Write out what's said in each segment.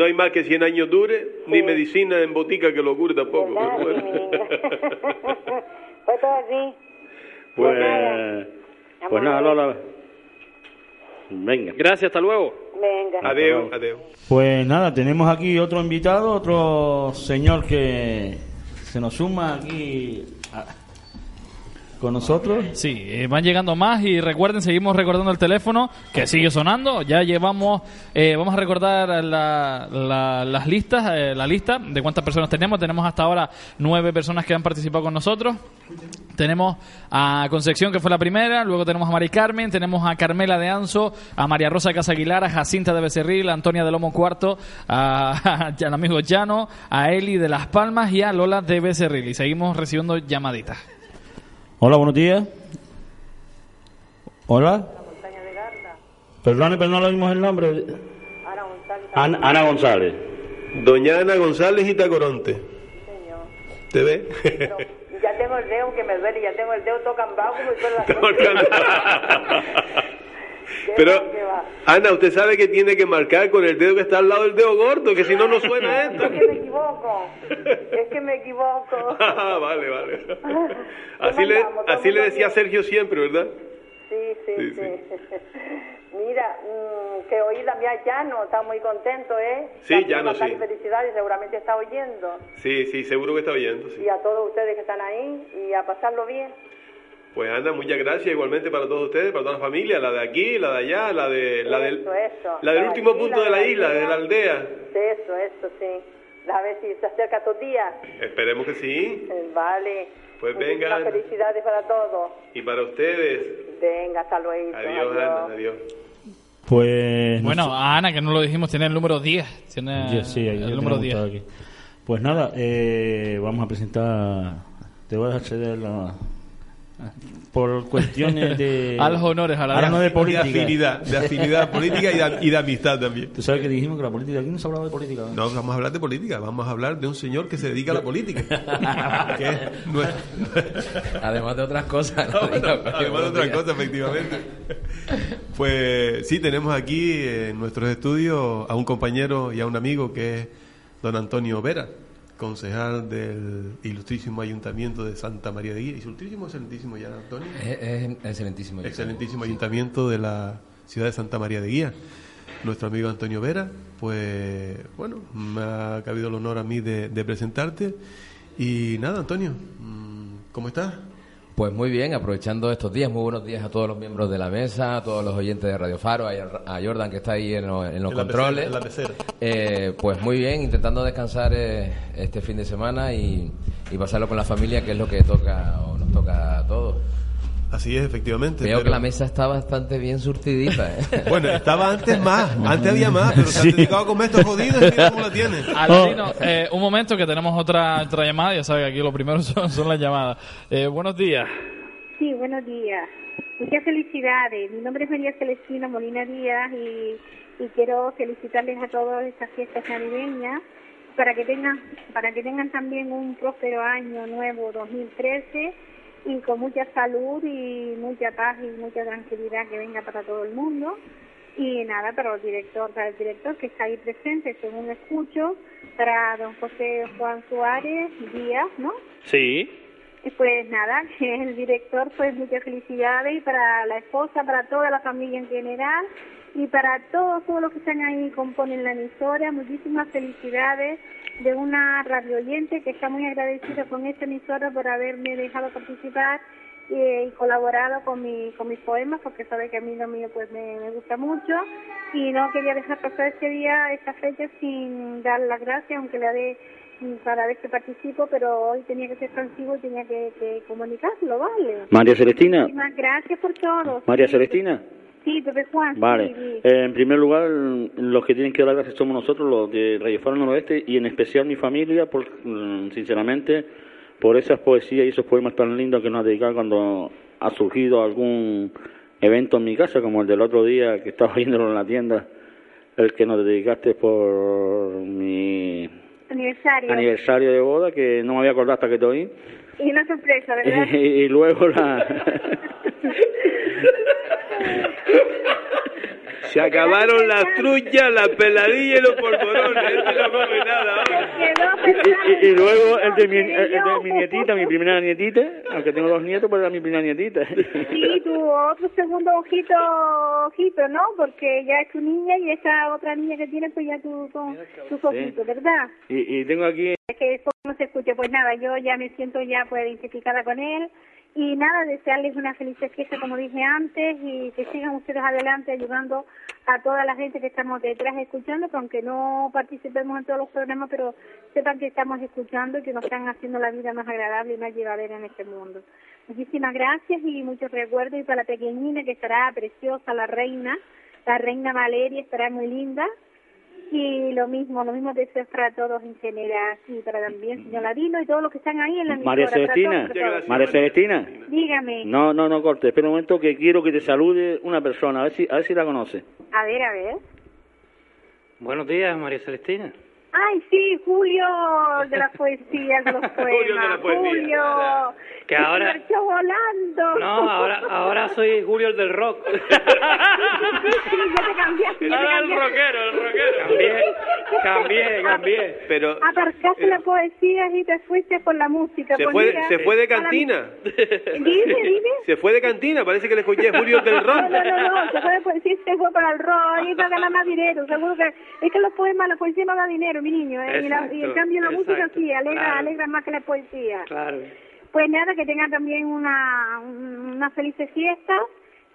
no hay más que 100 años dure, ni medicina en botica que lo cure tampoco. Bueno. Fue todo así. Pues, nada. pues nada, Lola. Venga. Gracias, hasta luego. Venga. Adeu, adeu. Pues nada, tenemos aquí otro invitado, otro señor que se nos suma aquí a- con nosotros. Sí, eh, van llegando más y recuerden, seguimos recordando el teléfono que sigue sonando. Ya llevamos, eh, vamos a recordar la- la- las listas, eh, la lista de cuántas personas tenemos. Tenemos hasta ahora nueve personas que han participado con nosotros. Tenemos a Concepción, que fue la primera, luego tenemos a Mari Carmen, tenemos a Carmela de Anso, a María Rosa de Casa Aguilar, a Jacinta de Becerril, a Antonia de Lomo Cuarto, a, al amigo Llano, a Eli de Las Palmas y a Lola de Becerril. Y seguimos recibiendo llamaditas. Hola, buenos días. Hola. Perdone, pero no le dimos el nombre. Ana, Ana González. Doña Ana González y Tacoronte. ¿Te ve? Ya tengo el dedo que me duele, ya tengo el dedo todo cambado como si fuera la Qué Pero. Ana, usted sabe que tiene que marcar con el dedo que está al lado del dedo gordo, que si no, no suena esto. Es que me equivoco. Es que me equivoco. Ah, vale, vale. Así le, así le decía? Sergio siempre, ¿verdad? Sí, sí, Sí, sí. Mira, mm, que oí la mía Llano, está muy contento, ¿eh? Sí, También Llano, sí. felicidades, seguramente está oyendo. Sí, sí, seguro que está oyendo. sí. Y a todos ustedes que están ahí, y a pasarlo bien. Pues Ana, muchas gracias igualmente para todos ustedes, para toda la familia, la de aquí, la de allá, la de la del Eso, eso. la del La último aquí, punto la de la isla, de la aldea. Eso, eso, sí. A ver si se acerca estos días. Esperemos que sí. Eh, Vale. Pues vengan. felicidades para todos. Y para ustedes. Venga, hasta luego. Adiós, Ana, adiós. Pues. Bueno, a Ana, que no lo dijimos, tiene el número 10. Tiene Ya, sí, ahí el número tenemos 10. todo aquí. Pues nada, eh, vamos a presentar. Te voy a acceder a. Por cuestiones de. A los honores, a la no de De política. afinidad, de afinidad política y de, y de amistad también. Tú sabes que dijimos que la política. Aquí no se hablaba de política. ¿no? No, vamos a hablar de política, vamos a hablar de un señor que se dedica a la política. que es nuestro- Además de otras cosas. ¿no? Ah, bueno, además de otras cosas, efectivamente. Pues sí, tenemos aquí en nuestros estudios a un compañero y a un amigo que es don Antonio Vera, concejal del ilustrísimo Ayuntamiento de Santa María de Guía. ¿Ilustrísimo o excelentísimo ya, Antonio? Es, es excelentísimo. Excelentísimo Ayuntamiento de la ciudad de Santa María de Guía. Nuestro amigo Antonio Vera, pues bueno, me ha cabido el honor a mí de, de presentarte. Y nada, Antonio, mm, ¿cómo estás? Pues muy bien, aprovechando estos días, muy buenos días a todos los miembros de la mesa, a todos los oyentes de Radio Faro, a Jordan que está ahí en los, en controles. Eh, pues muy bien, intentando descansar eh, este fin de semana y, y pasarlo con la familia, que es lo que toca o nos toca a todos. Así es, efectivamente. Veo pero- que la mesa está bastante bien surtidita. ¿eh? Bueno, estaba antes más, antes había más, pero se han dedicado a comer estos jodidos y mira cómo la tienen. Aladino, eh, un momento que tenemos otra, otra llamada. Ya sabes que aquí lo primero son, son las llamadas. Eh, buenos días. Sí, buenos días. Muchas felicidades. Mi nombre es María Celestina Molina Díaz y, y quiero felicitarles a todos estas fiestas navideñas para que tengan para que tengan también un próspero año nuevo 2013 y con mucha salud y mucha paz y mucha tranquilidad que venga para todo el mundo. Y nada, para el director, para el director que está ahí presente, según escucho, para don José Juan Suárez Díaz, ¿no? Sí. Pues nada, que el director, pues muchas felicidades y para la esposa, para toda la familia en general y para todos, todos los que están ahí y componen la emisora, muchísimas felicidades de una radio oyente que está muy agradecida con esta emisora por haberme dejado participar eh, y colaborado con, mi, con mis poemas, porque sabe que a mí lo mío pues me, me gusta mucho y no quería dejar pasar este día, esta fecha sin dar las gracias, aunque le dé cada vez que participo, pero hoy tenía que ser expansivo y tenía que, que comunicarlo, ¿vale? María Celestina. Muchísimas gracias por todo. María Celestina. Sí, Pepe Juan. Vale. sí, sí. Eh, en primer lugar, los que tienen que dar gracias somos nosotros, los de Radio Faro Noroeste, y en especial mi familia, por, mm, sinceramente, por esas poesías y esos poemas tan lindos que nos ha dedicado cuando ha surgido algún evento en mi casa, como el del otro día que estaba viéndolo en la tienda, el que nos dedicaste por mi Aniversario. aniversario de boda, que no me había acordado hasta que te oí. Y una sorpresa, ¿verdad? y luego la Se acabaron las truchas, las peladillas y los polvorones. Este no come nada. Y, y luego el de, mi, el de mi nietita, mi primera nietita, aunque tengo dos nietos, pero era mi primera nietita. Sí, tu otro segundo ojito, ojito, ¿no? Porque ya es tu niña y esa otra niña que tienes, pues ya tu, tu, tus ojitos, ¿verdad? Y, y tengo aquí Es que eso no se escucha. Pues nada, yo ya me siento ya pues identificada con él. Y nada, desearles una feliz fiesta, como dije antes, y que sigan ustedes adelante ayudando a toda la gente que estamos detrás escuchando, que aunque no participemos en todos los programas, pero sepan que estamos escuchando y que nos están haciendo la vida más agradable y más llevadera en este mundo. Muchísimas gracias y muchos recuerdos. Y para la pequeñina que estará preciosa, la reina, la reina Valeria estará muy linda. Y lo mismo, lo mismo deseos para todos en general, y para también señor Ladino y todos los que están ahí en la María Celestina. todos. María Celestina. Dígame. No, no, no corte. Espera un momento que quiero que te salude una persona. A ver si, a ver si la conoce. A ver, a ver. Buenos días, María Celestina. Ay, sí, Julio de las poesías, de los poemas. Julio de la poesía. Julio, Que ahora- se marchó volando. No, ahora, ahora soy Julio el del rock. Sí, ya te cambiaste, ya te Ahora el cambiaste. rockero, el rockero. Cambié, cambié, cambié. Pero Aparcaste la poesía y te fuiste por la música. se fue, mira, se fue de a la- cantina. Dime, dime. Se fue de cantina, parece que le escuché Julio del No, Rock. no, no, no, se fue, pues, sí, se fue para el rock y para ganar más dinero. Seguro que es que los poemas, la poesía no da dinero, mi niño. ¿eh? y, la- y en cambio la música sí, alegra, claro. alegra más que la poesía. Claro. Pues nada, que tengan también una, una feliz fiesta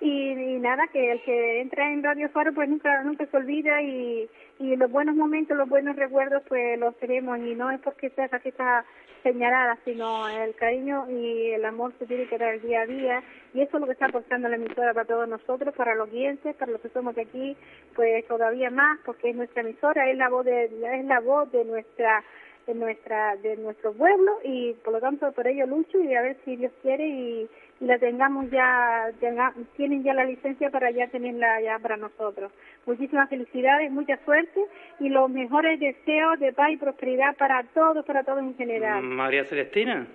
y, nada, que el que entra en Radio Faro pues nunca nunca se olvida y, y los buenos momentos, los buenos recuerdos pues los tenemos. Y no es porque sea fiesta señalada, sino el cariño y el amor se tiene que dar día a día. Y eso es lo que está aportando la emisora para todos nosotros, para los clientes, para los que somos de aquí, pues todavía más porque es nuestra emisora, es la voz de, es la voz de nuestra de nuestra de nuestro pueblo. Y por lo tanto por ello lucho y a ver si Dios quiere y la tengamos ya tenga- tienen ya la licencia para ya tenerla ya para nosotros muchísimas felicidades mucha suerte y los mejores deseos de paz y prosperidad para todos para todos en general María Celestina.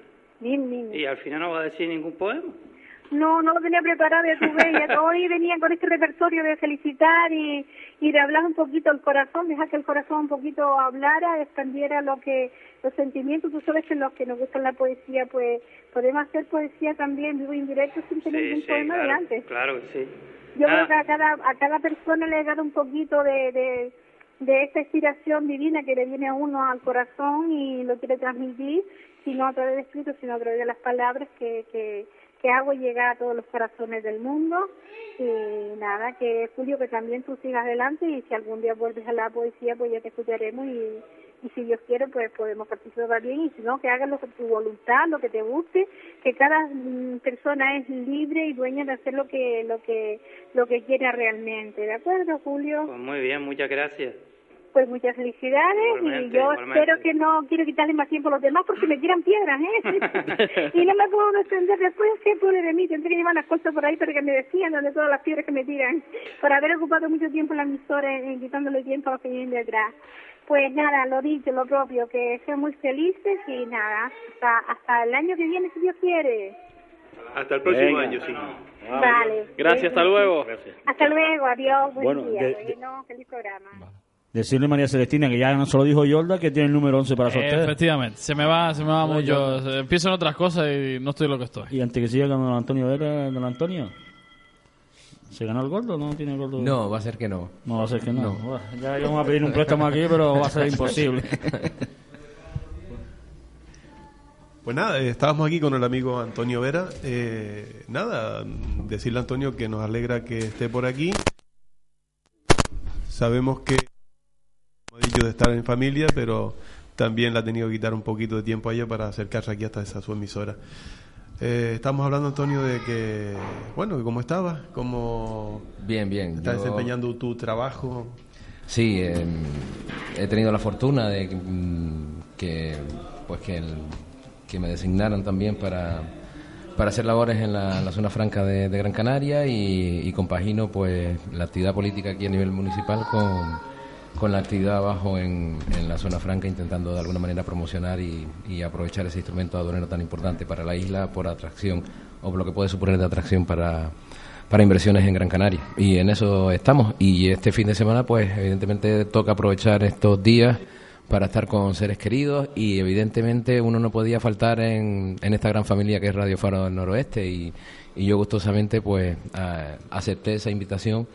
Y al final no va a decir ningún poema. No, no lo tenía preparado, ya tú ves, ya hoy venía con este repertorio de felicitar y, y de hablar un poquito el corazón, dejar que el corazón un poquito hablara, expandiera lo que, los sentimientos, tú sabes que los que nos gustan la poesía, pues podemos hacer poesía también vivo indirecto sin tener ningún sí, poema claro, claro que sí. Yo Ah, creo que a cada, a cada persona le he dado un poquito de, de, de esta inspiración divina que le viene a uno al corazón y lo quiere transmitir, si no a través de escrito, sino a través de las palabras que, que, que hago llegar a todos los corazones del mundo. Y nada, que Julio, que también tú sigas adelante y si algún día vuelves a la poesía, pues ya te escucharemos y, y si Dios quiere, pues podemos participar bien y si no, que hagas lo que tu voluntad, lo que te guste, que cada mm, persona es libre y dueña de hacer lo que lo que lo que quiera realmente, ¿de acuerdo, Julio? Pues muy bien, muchas gracias. Pues muchas felicidades Igualmente, y yo igualmente. espero que no quiero quitarle más tiempo a los demás porque me tiran piedras, ¿eh? y no me puedo defender después, ¿qué pobre de mí? Tendré que llevar las cosas por ahí para que me defiendan de todas las piedras que me tiran por haber ocupado mucho tiempo en la emisora quitándole tiempo a los que vienen detrás. Pues nada, lo dicho, lo propio, que sean muy felices y nada, hasta, hasta el año que viene, si Dios quiere. Hasta el próximo Venga. año, sí. Vale. Gracias, hasta luego. Hasta luego, adiós, buen Bueno, día. de- de- Bueno, feliz programa. Decirle a María Celestina que ya no se lo dijo Yolda que tiene el número 11 para sortear. Efectivamente, se me va, se me va mucho. yo- Empiezo en otras cosas y no estoy lo que estoy. Y antes que siga con don Antonio Vera, don Antonio. ¿Se ganó el gordo o no tiene gordo? No, va a ser que no. No, va a ser que no. Ya íbamos a pedir un préstamo aquí, pero va a ser imposible. Pues nada, eh, estábamos aquí con el amigo Antonio Vera. Eh, nada, decirle a Antonio que nos alegra que esté por aquí. Sabemos que, de estar en familia, pero también le ha tenido que quitar un poquito de tiempo a ella para acercarse aquí hasta esa su emisora. Eh, estamos hablando, Antonio, de que, bueno, que cómo estabas, cómo Bien, bien. estás yo- desempeñando tu trabajo. Sí, eh, he tenido la fortuna de que, mm, que, pues que, el- que me designaran también para, para hacer labores en la, la zona franca de, de Gran Canaria y, y compagino pues la actividad política aquí a nivel municipal con, con la actividad abajo en, en la zona franca intentando de alguna manera promocionar y, y aprovechar ese instrumento aduanero tan importante para la isla por atracción o lo que puede suponer de atracción para, para inversiones en Gran Canaria. Y en eso estamos. Y este fin de semana, pues evidentemente toca aprovechar estos días para estar con seres queridos y evidentemente uno no podía faltar en, en esta gran familia que es Radio Faro del Noroeste y, y yo gustosamente pues a- acepté esa invitación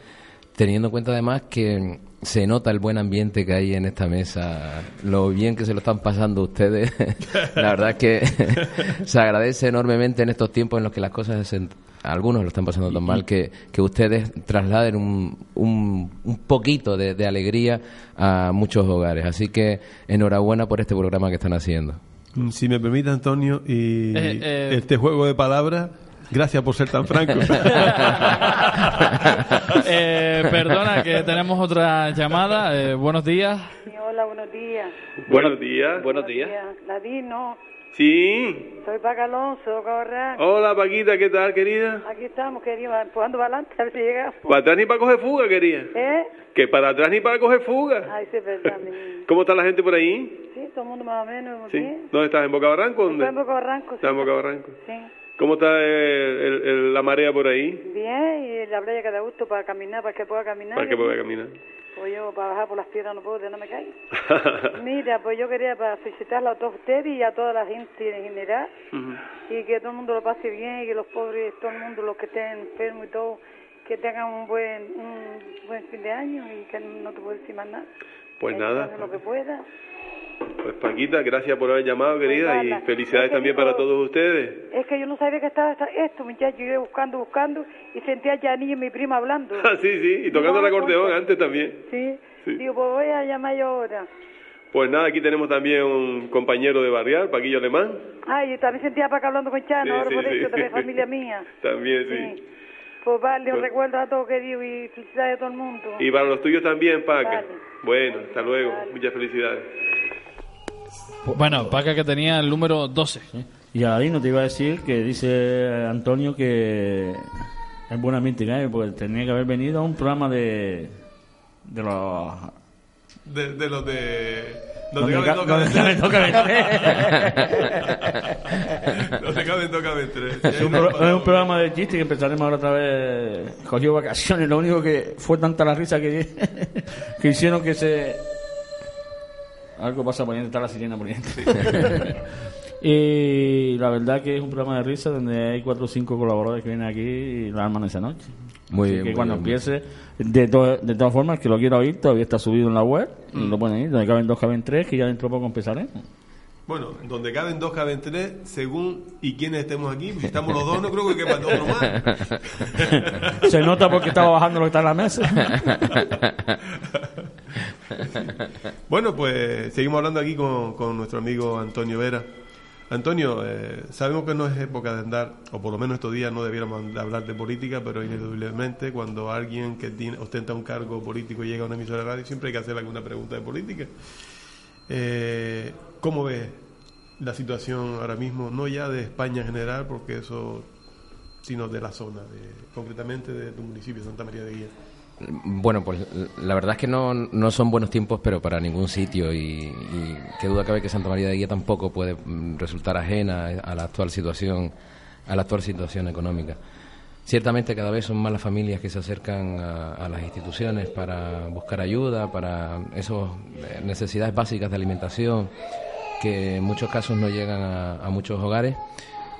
teniendo en cuenta además que se nota el buen ambiente que hay en esta mesa, lo bien que se lo están pasando ustedes. La verdad es que se agradece enormemente en estos tiempos en los que las cosas, se- algunos lo están pasando tan mal, que, que ustedes trasladen un, un, un poquito de, de alegría a muchos hogares. Así que enhorabuena por este programa que están haciendo. Si me permite, Antonio, y Eh, eh. este juego de palabras, gracias por ser tan franco. Eh, perdona que tenemos otra llamada. Eh, buenos días. Sí, hola, buenos días. Buenos días. Buenos días. Ladino, Sí. soy Paca Alonso, Cabarral. Hola, Paquita, ¿qué tal, querida? Aquí estamos, querido, empujando para adelante, a ver si llegamos. Para atrás ni para coger fuga, querida. ¿Eh? Que para atrás ni para coger fuga. Ay, sí, verdad, mi. ¿Cómo está la gente por ahí? Sí, todo el mundo más o menos, Sí. bien. ¿Dónde estás? ¿En Boca Barranco? ¿Dónde? Estoy en Boca Barranco, sí. Está en Boca Barranco. Sí. ¿Cómo está el- la marea por ahí? Bien, y la playa que da gusto para caminar, para que pueda caminar. Para que pueda caminar. Pues yo para bajar por las piedras no puedo, no me caigo. Mira, pues yo quería para felicitarla a todos ustedes y a toda la gente en general y que todo el mundo lo pase bien y que los pobres, todo el mundo, los que estén enfermos y todo, que tengan un buen un buen fin de año y que no te puedo decir más nada. Pues nada. lo que pueda. Pues Paquita, gracias por haber llamado, querida, y nada. felicidades Es que también yo- para todos ustedes. Es que yo no sabía que estaba esta- esto, muchacho. Yo iba buscando, buscando y sentía ya a niño y mi prima hablando. Ah, sí, sí, y tocando el Digo, ah, acordeón antes también. Sí. Sí. Digo, pues voy a llamar yo ahora. Pues nada, aquí tenemos también un compañero de barrial, Paquillo Alemán. Ay, yo también sentía para acá hablando con Chano, Sí, ahora sí, por eso, también familia mía. También, sí. Pues vale, un Pues- recuerdo a todos queridos y felicidades a todo el mundo. Y para los tuyos también, Paca. Vale. Bueno, hasta luego. Vale. Muchas felicidades. Bueno, Paca que tenía el número 12. Y Aladino te iba a decir que dice Antonio que es buen ambiente que hay, porque tenía que haber venido a un programa de, de los... De, de los de... Donde Donde ca- caben donde dos caben tres. Es un, pro- es un programa de chiste que empezaremos ahora otra vez. Cogió vacaciones, lo único que fue tanta la risa que, que hicieron que se. Algo pasa poniendo, está la sirena poniendo. y la verdad que es un programa de risa donde hay cuatro o cinco colaboradores que vienen aquí y la arman esa noche. Muy Así bien, que muy cuando bien, empiece, de, to- de todas formas, que lo quiera oír, todavía está subido en la web, Mm. lo pueden ir, donde caben dos, caben tres, que ya dentro de poco empezaremos. Bueno, donde caben dos, caben tres, según y quienes estemos aquí. Si estamos los dos, no creo que quepan otro más. Se nota porque estaba bajando lo que está en la mesa. Bueno, pues seguimos hablando aquí con, con nuestro amigo Antonio Vera. Antonio, eh, sabemos que no es época de andar, o por lo menos estos días no debiéramos de hablar de política, pero inevitablemente cuando alguien que tiene, ostenta un cargo político llega a una emisora de radio, siempre hay que hacer alguna pregunta de política. Eh, ¿Cómo ves la situación ahora mismo, no ya de España en general, porque eso, sino de la zona, de- concretamente de tu municipio, Santa María de Guía? Bueno, pues la verdad es que no, no son buenos tiempos, pero para ningún sitio. Y, y qué duda cabe que Santa María de Guía tampoco puede mm, resultar ajena a la actual situación, a la actual situación económica. Ciertamente cada vez son más las familias que se acercan a, las instituciones para buscar ayuda, para esas necesidades básicas de alimentación que en muchos casos no llegan a muchos hogares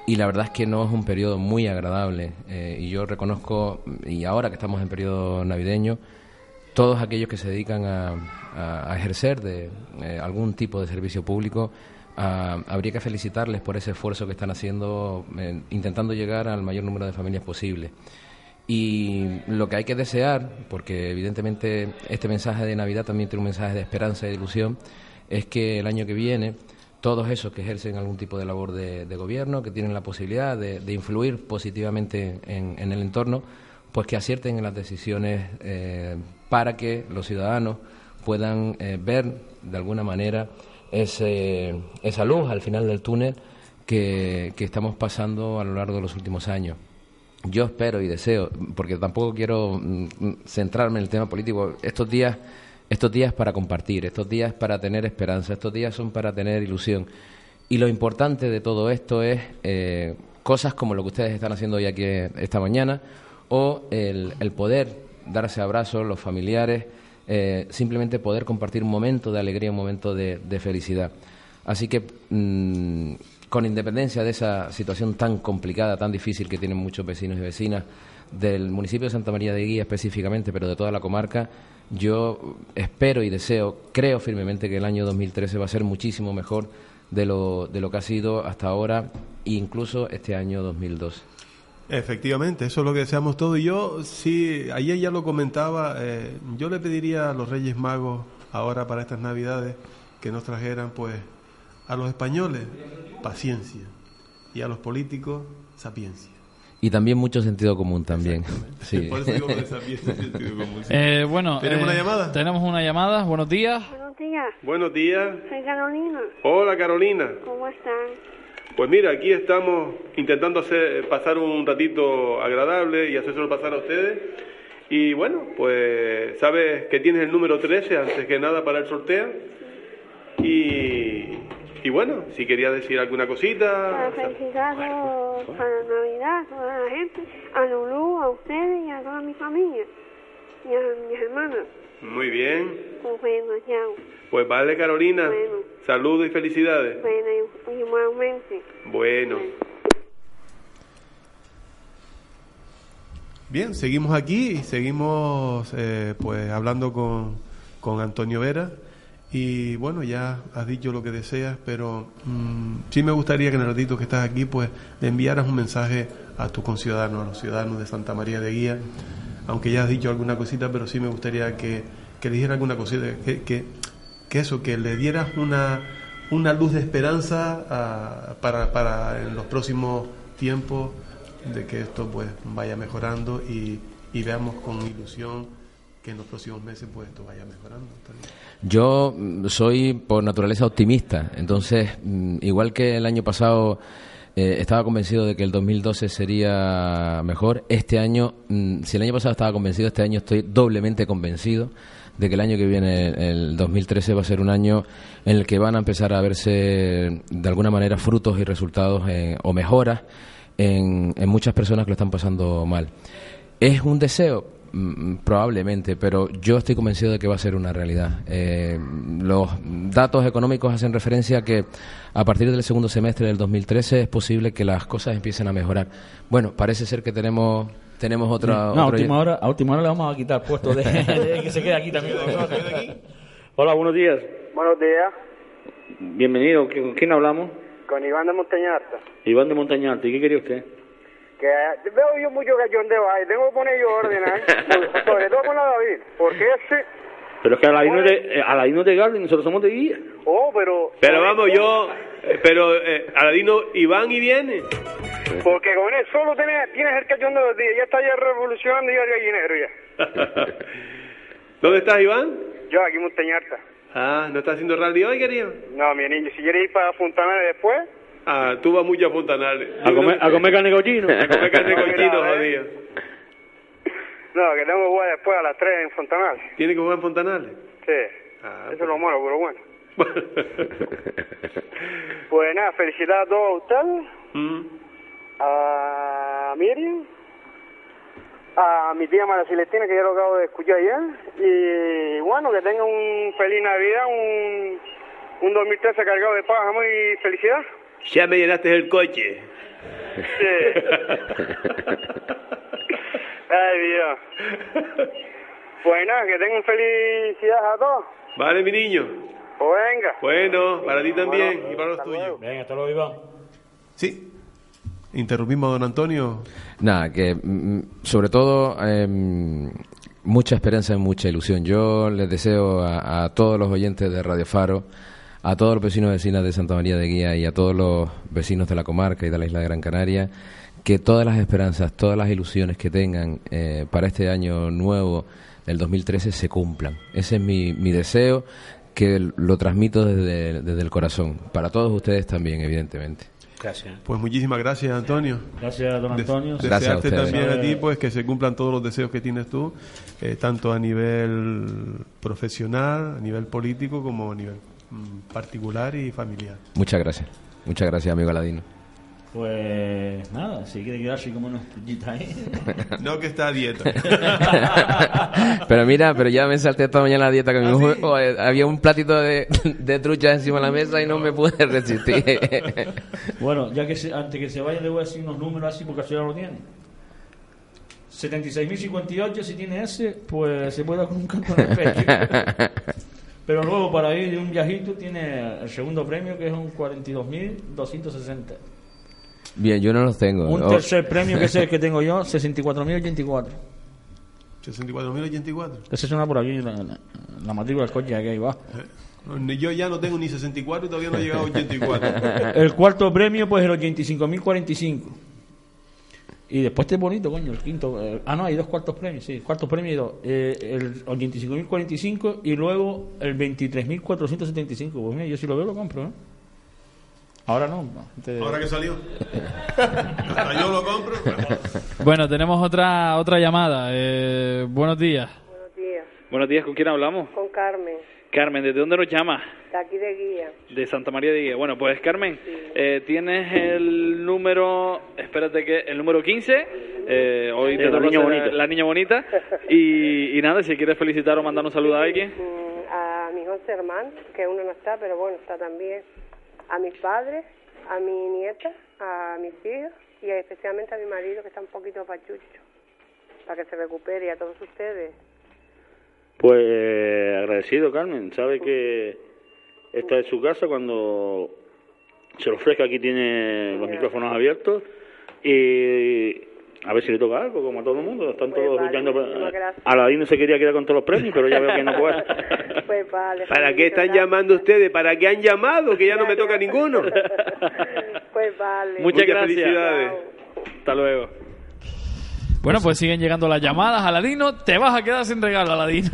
y la verdad es que no es un periodo muy agradable eh, y yo reconozco y ahora que estamos en periodo navideño todos aquellos que se dedican a, ejercer de eh, algún tipo de servicio público ah, habría que felicitarles por ese esfuerzo que están haciendo eh, intentando llegar al mayor número de familias posible. Y lo que hay que desear, porque evidentemente este mensaje de Navidad también tiene un mensaje de esperanza y de ilusión, es que el año que viene todos esos que ejercen algún tipo de labor de, gobierno, que tienen la posibilidad de, influir positivamente en, en el entorno, pues que acierten en las decisiones eh, para que los ciudadanos puedan eh, ver de alguna manera ese, esa luz al final del túnel que, que estamos pasando a lo largo de los últimos años. Yo espero y deseo, porque tampoco quiero mm, mm, centrarme en el tema político, estos días, estos días para compartir, estos días para tener esperanza, estos días son para tener ilusión. Y lo importante de todo esto es eh, cosas como lo que ustedes están haciendo hoy aquí esta mañana, o el, el poder darse abrazos, los familiares, eh, simplemente poder compartir un momento de alegría, un momento de, de felicidad. Así que, mm, con independencia de esa situación tan complicada, tan difícil que tienen muchos vecinos y vecinas del municipio de Santa María de Guía específicamente, pero de toda la comarca, yo espero y deseo, creo firmemente que el año 2013 va a ser muchísimo mejor de lo, de lo que ha sido hasta ahora, incluso este año 2012. Efectivamente, eso es lo que deseamos todos. Yo, sí, ayer ya lo comentaba, eh, yo le pediría a los Reyes Magos ahora para estas Navidades que nos trajeran, pues, a los españoles paciencia y a los políticos sapiencia. Y también mucho sentido común también. Sí. Por eso digo lo de sapiencia y sentido común, sí. Eh, bueno, ¿Tenemos eh, una llamada? Tenemos una llamada. Buenos días. Buenos días, Buenos días. soy Carolina. Hola, Carolina. ¿Cómo están? Pues mira, aquí estamos intentando hacer pasar un ratito agradable y hacérselo pasar a ustedes. Y bueno, pues sabes que tienes el número 13 antes que nada para el sorteo. Y, y bueno, si querías decir alguna Para cosita. felicitar a todos, para Navidad, a toda la gente, a Lulú, a ustedes y a toda mi familia. Y a mis hermanas, Muy bien. pues bueno, chao. Pues vale, Carolina. Bueno. Saludos y felicidades. Bueno, y- igualmente. Bueno. Bien, seguimos aquí y seguimos eh, pues hablando con, con Antonio Vera y bueno, ya has dicho lo que deseas, pero mm, sí me gustaría que en el ratito que estás aquí pues le enviaras un mensaje a tus conciudadanos, a los ciudadanos de Santa María de Guía, aunque ya has dicho alguna cosita, pero sí me gustaría que, que le dijeras alguna cosita, que, que, eso, que le dieras una, una luz de esperanza ah, para, para en los próximos tiempos de que esto pues vaya mejorando y veamos con ilusión que en los próximos meses pues esto vaya mejorando. Yo soy por naturaleza optimista, entonces, mm, igual que el año pasado eh, estaba convencido de que el 2012 sería mejor, este año, mm, si el año pasado estaba convencido, este año estoy doblemente convencido de que el año que viene, el 2013, va a ser un año en el que van a empezar a verse de alguna manera frutos y resultados eh, o mejoras en, en muchas personas que lo están pasando mal. ¿Es un deseo? Mm, Probablemente, pero yo estoy convencido de que va a ser una realidad. Eh, los datos económicos hacen referencia a que a partir del segundo semestre del 2013 es posible que las cosas empiecen a mejorar. Bueno, parece ser que tenemos tenemos otra. No, a última, hora, a última hora le vamos a quitar puesto de, de que se quede aquí también. Hola, buenos días. Buenos días, Bienvenido. ¿Con quién hablamos? con Iván de Montañarta. Iván de Montañarte. ¿Y qué quería usted? Que veo yo mucho cachondeo ahí, tengo que poner yo orden, ¿eh? sobre todo con la David, porque ese... Pero es que Aladino es de, Aladino es de Garden, nosotros somos de guía. Oh, pero... Pero vamos, yo. eh, Pero eh, Aladino, Iván y viene. Porque con él solo tienes, tienes el cachondeo del día, ya está ya revolucionando ya el gallinero ya. ¿Dónde estás, Iván? Yo aquí en Montañarta. Ah, ¿no estás haciendo rally hoy, querido? No, mi niño, si quieres ir para Fontanales después... Ah, tú vas mucho a Fontanales. A comer, a comer carne cochino. A comer carne No, cochino, eh. jodido. No, que tengo que jugar después a las 3 en Fontanales. ¿Tiene que jugar en Fontanales? Sí, Ah, eso es lo malo, pero bueno. Pues nada, felicidades a todos ustedes. Mm. a Miriam, a mi tía María Celestina, que ya lo acabo de escuchar ya, y bueno, que tengan un feliz Navidad, un, un 2013 cargado de paz, amor y felicidad. Ya me llenaste el coche. Sí. Ay, Dios. Nada, que tengan felicidad a todos. Vale, mi niño. Pues venga. Bueno, para ti también Bueno, y para los tuyos. luego. Venga, hasta luego, Iván. Sí, interrumpimos a don Antonio. Nada, que mm, sobre todo em, mucha esperanza y mucha ilusión. Yo les deseo a, a todos los oyentes de Radio Faro, a todos los vecinos y vecinas de Santa María de Guía y a todos los vecinos de la comarca y de la isla de Gran Canaria, que todas las esperanzas, todas las ilusiones que tengan eh, para este año nuevo del 2013 se cumplan. Ese es mi, mi deseo, que lo transmito desde, desde el corazón. Para todos ustedes también, evidentemente. Gracias. Pues muchísimas gracias, Antonio. Gracias, don Antonio. Gracias a Desearte ustedes. también a ti pues que se cumplan todos los deseos que tienes tú, eh, tanto a nivel profesional, a nivel político, como a nivel particular y familiar. Muchas gracias. Muchas gracias, amigo Aladino. Pues nada, si quiere quedarse como una estrellita ahí. No, que está a dieta. pero mira, pero ya me salté esta mañana la dieta con mi mujer. Joder, Había un platito de, de trucha encima de la mesa y no me pude resistir. Bueno, ya que se- antes que se vaya le voy a decir unos números así porque así ya lo tiene. 76.058 si tiene ese, pues se puede dar con un canto en el pecho. Pero luego para ir de un viajito tiene el segundo premio que es un 42.260. Bien, yo no los tengo. Un Oh, tercer premio que es el que tengo yo, 64.084. 64.084. Ese suena por aquí la, la, la matrícula del coche que ahí va. Ni- Yo ya no tengo ni 64 y todavía no he llegado a 84. El cuarto premio, pues el 85.045. Y después este bonito, coño, el quinto. eh, ah, no, hay dos cuartos premios, sí, cuartos premios y dos. Eh, el 85.045 y luego el 23.475. Pues mira, yo si lo veo lo compro, ¿no? Ahora no. antes- Ahora que salió. Hasta yo lo compro. Bueno, tenemos otra otra llamada. Eh, buenos días. Buenos días. Buenos días, ¿con quién hablamos? Con Carmen, Carmen, ¿desde dónde nos llama? de aquí de guía. De Santa María de Guía. Bueno, pues Carmen, eh, tienes el número, espérate que, el número 15. eh, hoy Sí, te la niña bonita. la niña bonita. Y, y nada, si quieres felicitar o mandar un saludo a alguien. Mm, A mis 11 hermanos, que uno no está, pero bueno, está también. A mis padres, a mi nieta, a mis hijos y especialmente a mi marido, que está un poquito pachucho, para que se recupere y a todos ustedes. Pues eh, agradecido, Carmen. Sabe que esta es su casa cuando se lo ofrezca. Aquí tiene los micrófonos abiertos y a ver si le toca algo, como a todo el mundo. Están Pues todos vale, gracias. Aladino se quería quedar con todos los premios, pero ya veo que no puede. Pues vale. ¿Para qué están llamando ustedes? ¿Para qué han llamado? Que ya no me toca ninguno. Pues vale. Muchas, Muchas gracias. felicidades. Hasta luego. Bueno, pues siguen llegando las llamadas. Aladino, te vas a quedar sin regalo, Aladino.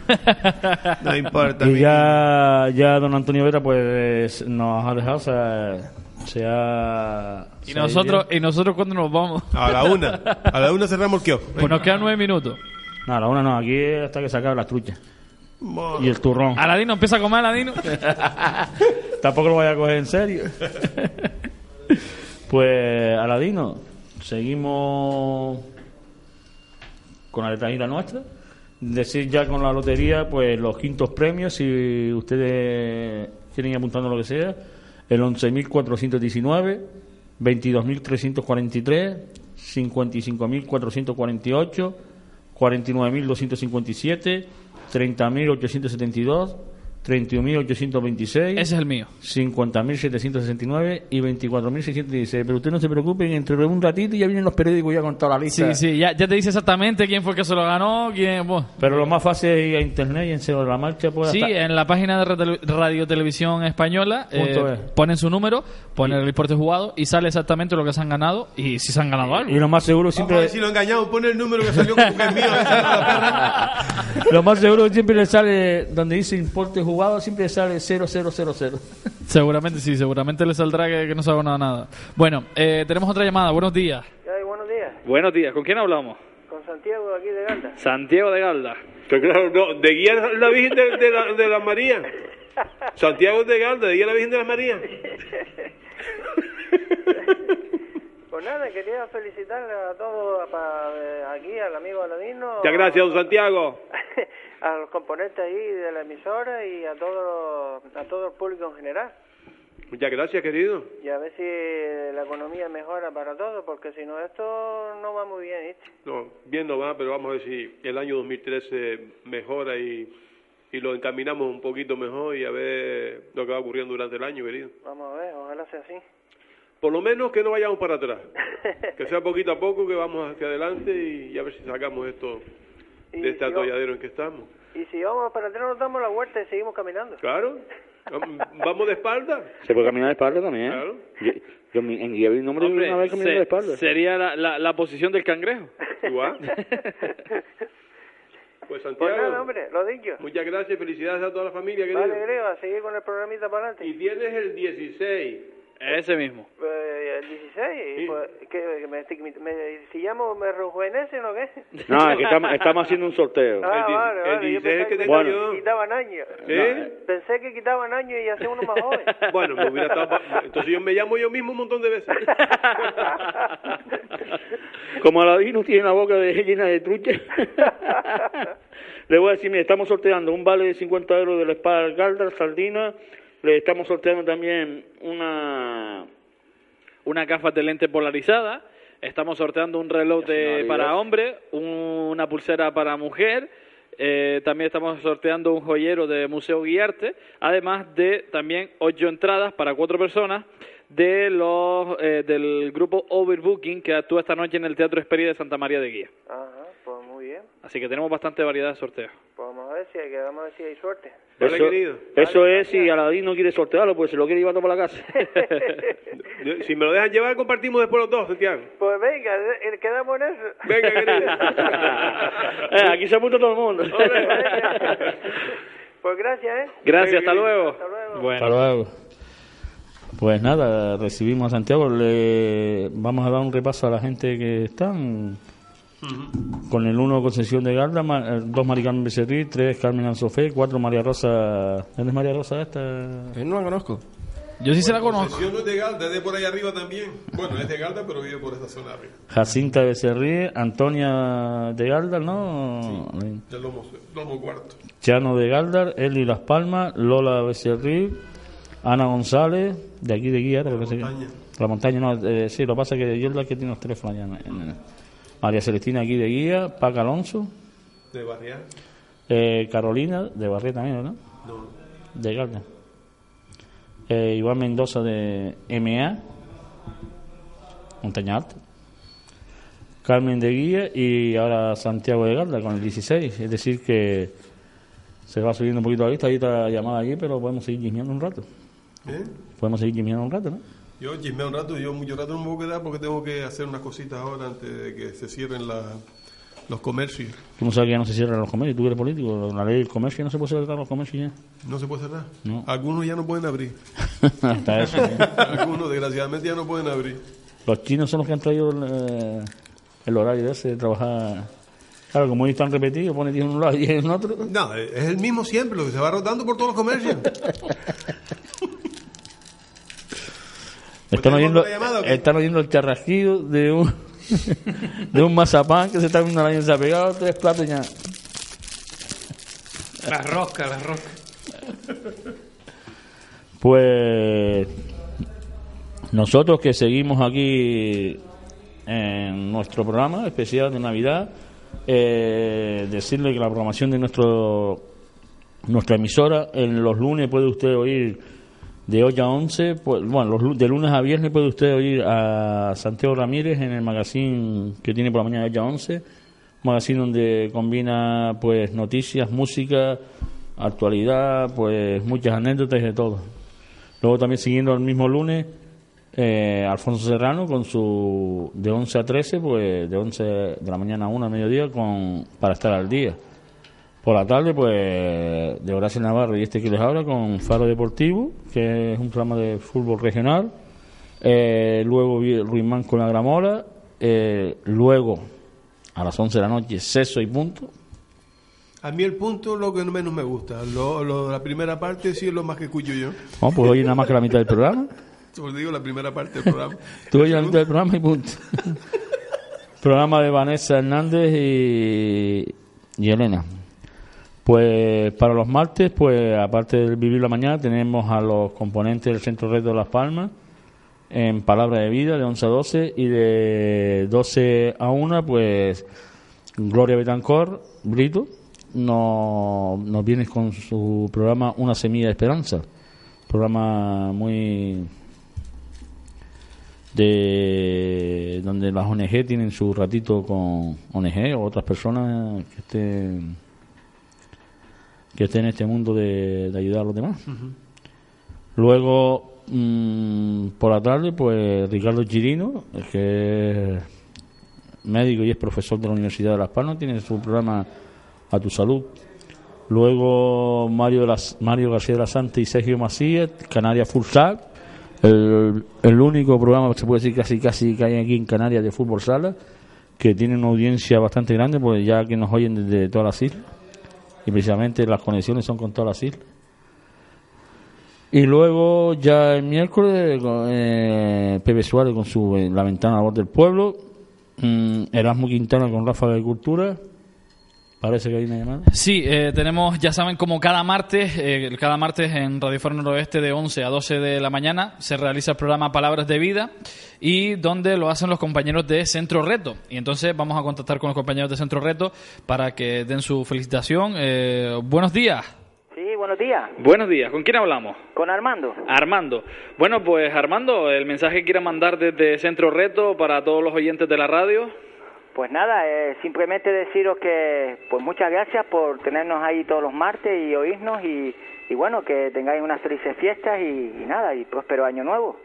No importa. Y ya, ya don Antonio Vera pues nos ha dejado, o sea, se ha... y se nosotros, y nosotros cuando nos vamos. A la una. A la una cerramos el kiosco. Pues nos quedan nueve minutos. No, la una no, aquí hasta que se acabe las truchas. Bueno. Y el turrón. Aladino, empieza a comer, Aladino. Tampoco lo voy a coger en serio. pues, Aladino, seguimos con la letra nuestra. Decir ya con la lotería, pues los quintos premios, si ustedes quieren ir apuntando lo que sea, el 11.419, 22.343, 55.448, 49.257, 30.872, 31.826. Ese es el mío. 50.769 y 24.616. Pero usted no se preocupe, entre un ratito ya vienen los periódicos ya con toda la lista. Sí, sí, ya, ya te dice exactamente quién fue el que se lo ganó, quién... bueno. Pero lo más fácil es ir a internet y en Cero de la Marcha pues Sí, hasta- en la página de Radio, Televisión Española eh, es. ponen su número, ponen el importe jugado y sale exactamente lo que se han ganado y si se han ganado algo. Y lo más seguro Vamos a siempre ver si lo engañamos. Pone el número que salió como que es mío. lo más seguro siempre le sale donde dice importe jugado siempre le sale 0000. Seguramente sí, seguramente le saldrá que, que no se ha ganado nada. Bueno, eh, tenemos otra llamada. Buenos días. Ay, buenos días. Buenos días, ¿con quién hablamos? Con Santiago de aquí de Ganda. Santiago de Galda. Que claro, no, de guía la Virgen de, de la, de la María. Santiago de Galda, de guía la Virgen de la María. Pues nada, quería felicitarle a todos, eh, aquí al amigo Aladino. Muchas gracias, don Santiago. a los componentes ahí de la emisora y a todo, a todo el público en general. Muchas gracias, querido. Y a ver si la economía mejora para todos, porque si no esto no va muy bien, ¿viste? No, bien no va, pero vamos a ver si el año 2013 mejora y, y lo encaminamos un poquito mejor y a ver lo que va ocurriendo durante el año, querido. Vamos a ver, ojalá sea así. Por lo menos que no vayamos para atrás. Que sea poquito a poco, que vamos hacia adelante y, y a ver si sacamos esto de este atolladero en que estamos. Y si vamos para atrás, nos damos la vuelta y seguimos caminando. Claro. Vam- Vamos de espalda. Se puede caminar de espalda también. ¿eh? Claro. Yo, yo en guía vi un hombre una vez caminando se- de espalda. sería la, la, la posición del cangrejo. Igual. Pues Pues Santiago, nada, hombre, lo dicho. muchas gracias, felicidades a toda la familia, querido. Vale, creo, a seguir con el programita para adelante. Y tienes el 16, Ese mismo. Eh, el 16, pues, ¿qué, me, me, me- si llamo, ¿me rejuvenecen o qué? No, es que estamos, estamos haciendo un sorteo. Ah, vale, vale. Yo pensé que, Bueno. quitaban años. ¿Eh? Pensé que quitaban años y hacían uno más joven. Bueno, me hubiera estado... Entonces yo me llamo yo mismo un montón de veces. Como Aladino tiene la boca de llena de trucha. Le voy a decir, mire, estamos sorteando un vale de 50 euros de la espada del Galdar, sardina. Le estamos sorteando también una... Una gafas de lente polarizada. Estamos sorteando un reloj de, para hombre, un- una pulsera para mujer. eh, también estamos sorteando un joyero de Museo Guiarte, además de también ocho entradas para cuatro personas de los eh, del grupo Overbooking que actúa esta noche en el Teatro Esperia de Santa María de Guía. Ajá, pues muy bien. Así que tenemos bastante variedad de sorteos. Pues vamos a ver si vamos a ver si hay suerte. Eso, eso es si Aladino quiere sortearlo, pues se lo quiere llevar todo para la casa. Si me lo dejan llevar, compartimos después los dos, Santiago. Pues venga, eh, quedamos en eso. Venga, querido. Eh, aquí se apunta todo el mundo. Pues gracias, ¿eh? Gracias, hasta luego. Hasta luego. Bueno. Hasta luego. Pues nada, recibimos a Santiago. Le vamos a dar un repaso a la gente que están. Con el 1 Concesión de Garda, 2 Mari Carmen Becerril, 3 Carmen Ansofé, 4 María Rosa. ¿Dónde es María Rosa esta? no la conozco. Yo sí se la conozco. Concesión no es de Galda, es de por ahí arriba también. Bueno, es de Galda, pero vive por esta zona arriba. Jacinta Becerril, Antonia de Galdar, ¿no? Del lomo, lomo cuarto. Chano de Galdar, Eli Las Palmas, Lola Becerril, Ana González, de aquí de Guía, la montaña. La montaña, no, eh, sí, lo que pasa es que yo es la que tiene los teléfonos allá. en- en- María Celestina aquí de Guía, Paca Alonso, De Barrial. eh, Carolina de Barret también, ¿no? No. De Galdar. Eh, Iván Mendoza de MA, Montaña Alta. Carmen de Guía y ahora Santiago de Garda con el 16. Es decir, que se va subiendo un poquito la lista. Hay otra llamada allí, pero podemos seguir chismeando un rato. ¿Eh? Podemos seguir chismeando un rato, ¿no? Yo chismeo un rato, yo mucho rato no me voy a quedar porque tengo que hacer unas cositas ahora antes de que se cierren la- los comercios. Tú no sabes que ya no se cierran los comercios. Tú eres político. La ley del comercio no se puede cerrar los comercios ya. No se puede cerrar. No. Algunos ya no pueden abrir. Hasta eso. ¿eh? Algunos, desgraciadamente, ya no pueden abrir. Los chinos son los que han traído el, el horario ese de trabajar. Claro, como hoy están repetidos, pone 10 en un lado y 10 en otro. No, es el mismo siempre, lo que se va rotando por todos los comercios. Están oyendo, están oyendo el charrasquido de un, de un mazapán que se está viendo la se ha pegado tres platos ya. La rosca, la rosca. Pues nosotros que seguimos aquí en nuestro programa especial de Navidad, eh, decirle que la programación de nuestro nuestra emisora en los lunes puede usted oír de 8 a 11, pues, bueno, los, de lunes a viernes puede usted oír a Santiago Ramírez en el magazine que tiene por la mañana de 8 a 11, un magazine donde combina pues noticias, música, actualidad, pues muchas anécdotas de todo. Luego también siguiendo el mismo lunes, eh, Alfonso Serrano con su de 11 a 13, pues de 11 de la mañana a 1 a mediodía con para estar al día. Por la tarde, pues de Horacio Navarro y este que les habla con Faro Deportivo, que es un programa de fútbol regional. Eh, luego Ruimán con la Gramola. Eh, luego, a las 11 de la noche, Ceso y Punto. A mí el punto es lo que menos me gusta. Lo, lo- la primera parte sí es lo más que escucho yo. Bueno, pues oye nada más que la mitad del programa. Os digo la primera parte del programa. Tú oyes la mitad del programa y punto. programa de Vanessa Hernández y, y Elena. Pues para los martes, pues aparte del Vivir la Mañana, tenemos a los componentes del Centro Red de Las Palmas en Palabra de Vida de 11 a 12 y de 12 a 1, pues Gloria Betancor, Brito, nos, nos viene con su programa Una Semilla de Esperanza. Programa muy de donde las ONG tienen su ratito con ONG o otras personas que estén que estén en este mundo de, de ayudar a los demás. Luego mm, por la tarde pues Ricardo Chirino que es médico y es profesor de la Universidad de Las Palmas tiene su programa A tu salud. Luego Mario de las, Mario García de la Santa y Sergio Macías, Canarias Full el, el único programa, se puede decir casi casi que hay aquí en Canarias de fútbol sala, que tiene una audiencia bastante grande, porque ya que nos oyen desde todas las islas, y precisamente las conexiones son con todas las islas. Y luego ya el miércoles, eh, Pepe Suárez con su eh, La Ventana la Voz del Pueblo, mm, Erasmo Quintana con Rafa de Cultura, parece que hay una llamada. Sí, eh, tenemos, ya saben, como cada martes, eh, cada martes en Radio Foro Noroeste de 11 a 12 de la mañana se realiza el programa Palabras de Vida y donde lo hacen los compañeros de Centro Reto. Y entonces vamos a contactar con los compañeros de Centro Reto para que den su felicitación. Eh, buenos días. Sí, buenos días. Buenos días, ¿con quién hablamos? Con Armando. Armando. Bueno, pues Armando, el mensaje que quiera mandar desde Centro Reto para todos los oyentes de la radio. Pues nada, eh, simplemente deciros que pues muchas gracias por tenernos ahí todos los martes y oírnos y, y bueno, que tengáis unas felices fiestas y, y nada, y próspero año nuevo.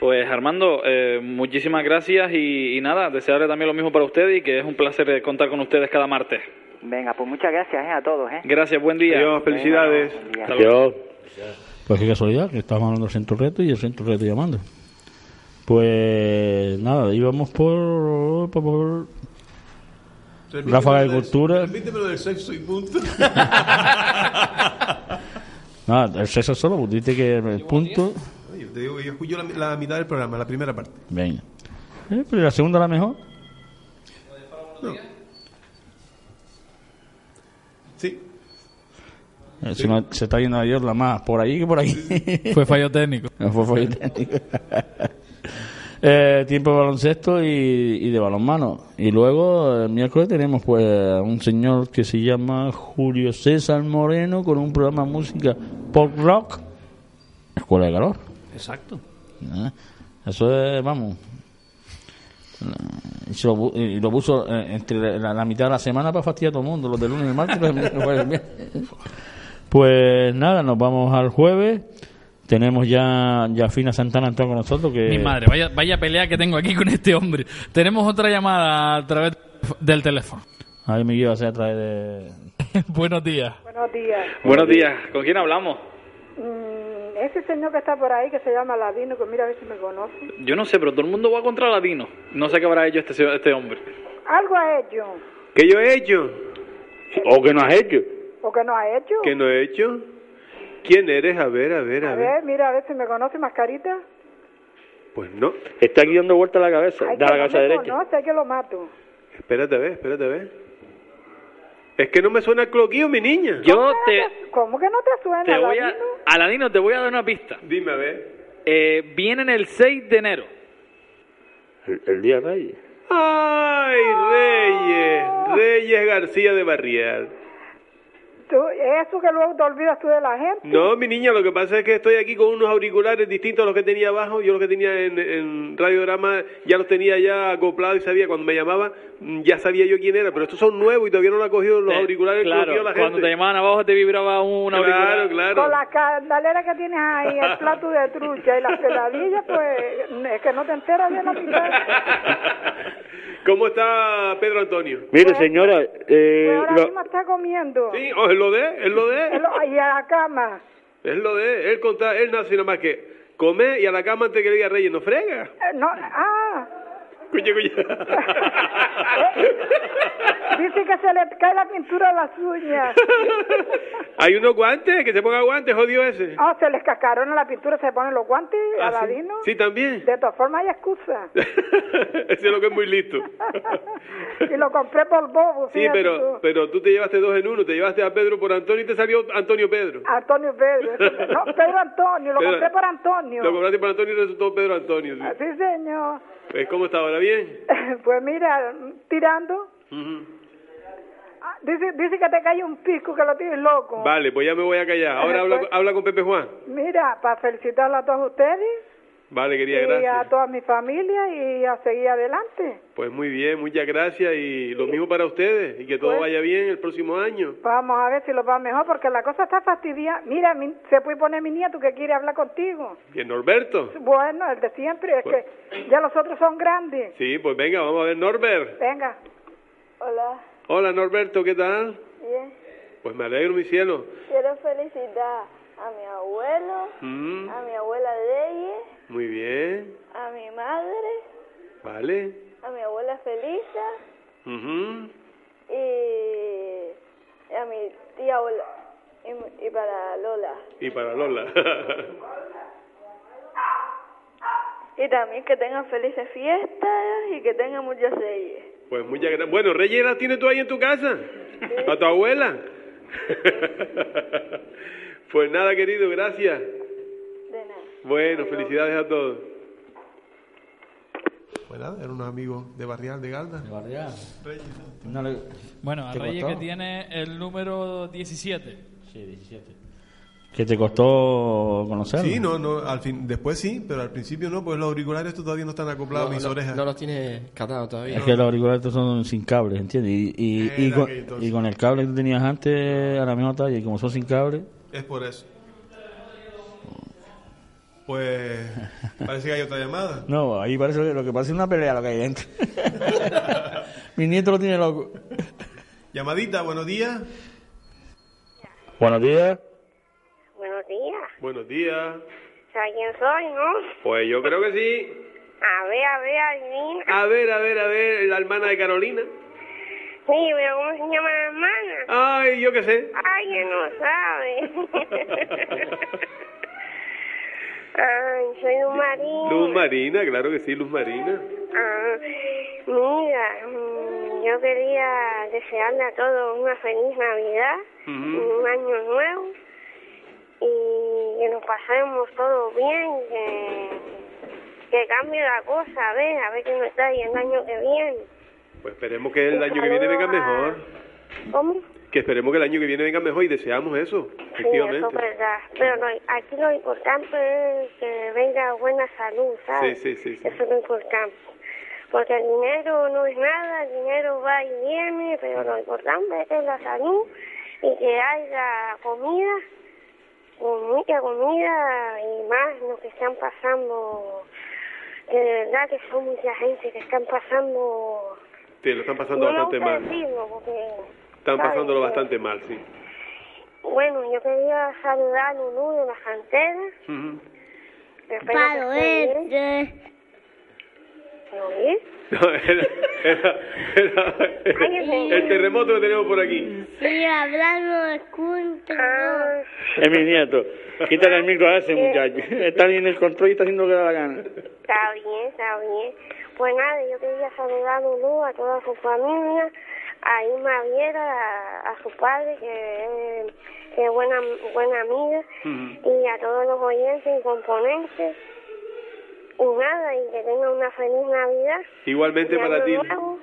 Pues Armando, eh, muchísimas gracias y, y nada, desearle también lo mismo para usted y que es un placer eh, contar con ustedes cada martes. Venga, pues muchas gracias eh, a todos. ¿eh? Gracias, buen día. Adiós, felicidades. Venga, buen día. Hasta luego. Pues qué casualidad, que estamos hablando del centro reto y el centro reto llamando. Pues nada, íbamos por, por, por Ráfaga de Cultura. Permíteme lo del sexo y punto. Nada, el sexo solo, pues dice que el punto. Oye, te digo que yo escucho la, la mitad del programa, la primera parte. Venga. Eh, pero la segunda la mejor. No. Sí. Eh, Se, me- se está yendo a Dios la más por ahí que por aquí. Fue fallo técnico. No, fue fallo técnico. Eh, tiempo de baloncesto y, y de balonmano. Y luego el miércoles tenemos pues a un señor que se llama Julio César Moreno con un programa de música pop rock, Escuela de Calor. Exacto. Ah, Eso es, vamos. Y, lo, bu- y lo puso eh, entre la, la mitad de la semana para fastidiar a todo el mundo, los de lunes y martes. y viernes. pues nada, nos vamos al jueves. Tenemos ya, ya Fina Santana entró con nosotros. Que Mi madre, vaya, vaya pelea que tengo aquí con este hombre. Tenemos otra llamada a través del teléfono. Ahí me iba a hacer a través de. Buenos días. Buenos días. Buenos días, ¿con quién hablamos? Mm, ese señor que está por ahí, que se llama Ladino, que mira a ver si me conoce. Yo no sé, pero todo el mundo va contra Ladino. No sé qué habrá hecho este, este hombre. Algo ha hecho. ¿Qué yo he hecho? ¿O que no has hecho? ¿O que no ha hecho? ¿Qué no he hecho? ¿Quién eres? A ver, a ver, a, A ver. ver, mira a ver si me conoce, mascarita. Pues no. Está aquí dando vuelta la cabeza, Ay, da la no cabeza me derecha. conoce, hay que lo mato. Espérate a ver, espérate a ver. Es que no me suena el cloquillo, mi niña. Yo te, ¿Cómo que no te suena, te voy a... Ladino? Aladino, te voy a dar una pista. Dime a ver. Eh, vienen el 6 de enero. El, el día Reyes. ¡Ay, Reyes! Reyes García de Barrial. Tú, eso que luego te olvidas tú de la gente. No, mi niña, lo que pasa es que estoy aquí con unos auriculares distintos a los que tenía abajo. Yo los que tenía en, en Radiograma ya los tenía ya acoplados y sabía cuando me llamaba, mm, ya sabía yo quién era. Pero estos son nuevos y todavía no lo ha cogido los Eh, auriculares claro, cogió la gente. cuando te llamaban abajo te vibraba un Claro, auricular. claro. Con la candalera que tienes ahí, el plato de trucha y las peladillas, pues es que no te enteras de la mitad. ¿Cómo está Pedro Antonio? Mire, señora, eh, Pues ahora lo- mismo está comiendo. Sí, oh, lo de, es lo de. Y a la cama. Es lo de, él conta, él nace nada más que comer y a la cama antes que le diga Reyes, no frega. Eh, No, ah, Coño, coño. dice que se le cae la pintura a las uñas. Hay unos guantes, que se ponga guantes, jodido ese. Ah, se les cascaron a la pintura, se ponen los guantes, Ah, sí. Aladino. Sí, también. De todas formas hay excusa. ese es lo que es muy listo. y lo compré por bobo. Sí, pero, tú. pero tú te llevaste dos en uno, te llevaste a Pedro por Antonio y te salió Antonio Pedro. Antonio Pedro. No, Pedro Antonio, lo Pedro- compré por Antonio. Lo compraste por Antonio y resultó Pedro Antonio. sí. Sí, señor. Pues, ¿Cómo está ahora? ¿Bien? Pues mira, tirando. Ujú. Ah, Dice, dice que te cae un pisco, que lo tienes loco. Vale, pues ya me voy a callar. Ahora habla, Pues- habla con Pepe Juan. Mira, para felicitarlo a todos ustedes Vale, querida, y a gracias. toda mi familia y a seguir adelante. Pues muy bien, muchas gracias y lo mismo para ustedes y que todo Pues- vaya bien el próximo año. Vamos a ver si lo va mejor porque la cosa está fastidiada. Mira, mi- se puede poner mi nieto que quiere hablar contigo. Bien, Norberto. Bueno, el de siempre, es Pues- que ya los otros son grandes. Sí, pues venga, vamos a ver, Norbert. Venga. Hola. Hola, Norberto, ¿qué tal? Bien, Pues me alegro, mi cielo. quiero felicitar a mi abuelo, Mm. a mi abuela Leyes Muy bien. a mi madre, Vale. a mi abuela Felisa Ujú. y a mi tía Ola. Y, y para Lola. Y para Lola. Y también que tengan felices fiestas y que tengan muchos reyes. pues muchas gracias. Bueno, Reyes la tienes tú ahí en tu casa. A tu abuela. pues nada, querido, gracias. De nada. Bueno, felicidades a todos. Pues nada, eran unos amigos de Barrial, de Galda. De Barrial. Reyes. Bueno, a ¿Te Reyes costó? que tiene el número 17. Sí, 17. ¿Que te costó conocerlo? Sí, no, no, al fin, después sí, pero al principio no, pues los auriculares todavía no están acoplados a mis no, orejas. no los tiene catados todavía. Es que los auriculares son sin cables, ¿entiendes? Y, y, y Era con, aquel entonces. y con el cable que tú tenías antes a la misma talla, y como son sin cable, Es por eso. Pues parece que hay otra llamada. no, ahí parece lo que parece una pelea lo que hay dentro. Mi nieto lo tiene loco. Llamadita, buenos días. Buenos días. Buenos días. Buenos días. ¿Sabes quién soy, no? Pues yo creo que sí. A ver, a ver, adivina. A ver, a ver, a ver, la hermana de Carolina. Sí, pero ¿cómo se llama la hermana? Ay, yo qué sé. Ay, que no sabe. Ay, soy Luz Marín. Luz Marina, claro que sí, Luz Marina. Ah, mira, mm, yo quería desearle a todos una feliz Navidad, un año nuevo y que nos pasemos todos bien, que, que cambie la cosa, a ver, a ver qué nos trae el año que viene. Pues esperemos que el año que viene venga mejor. ¿Cómo? Que esperemos que el año que viene venga mejor y deseamos eso, Sí, eso efectivamente. es verdad. Pero lo- aquí lo importante es que venga buena salud, ¿sabes? Sí, sí, sí, sí. Eso es lo importante. Porque el dinero no es nada, el dinero va y viene, pero lo importante es la salud y que haya comida, mucha comida y más lo que están pasando. Que de verdad que son mucha gente que están pasando. Sí, lo están pasando no bastante mal. porque. Están ¿sabes? pasándolo bastante mal, sí. Bueno, yo quería saludar a Lulú de las canteras. Ujú. Espero Palo bien. este. ¿Me oís? No, era, era- era el terremoto que tenemos por aquí. Sí, hablando de cuento. Es mi nieto. Quítale el micro a ese muchacho. Está ahí en el control y está haciendo lo que le da la gana. Está bien, está bien. Pues nada, yo quería saludar a Lulú, a toda su familia, a Irma Viera, a, a su padre, que es, que buena, buena amiga, y a todos los oyentes y componentes. Y nada, y que tengan una feliz Navidad. Igualmente y para ti. Nuevo.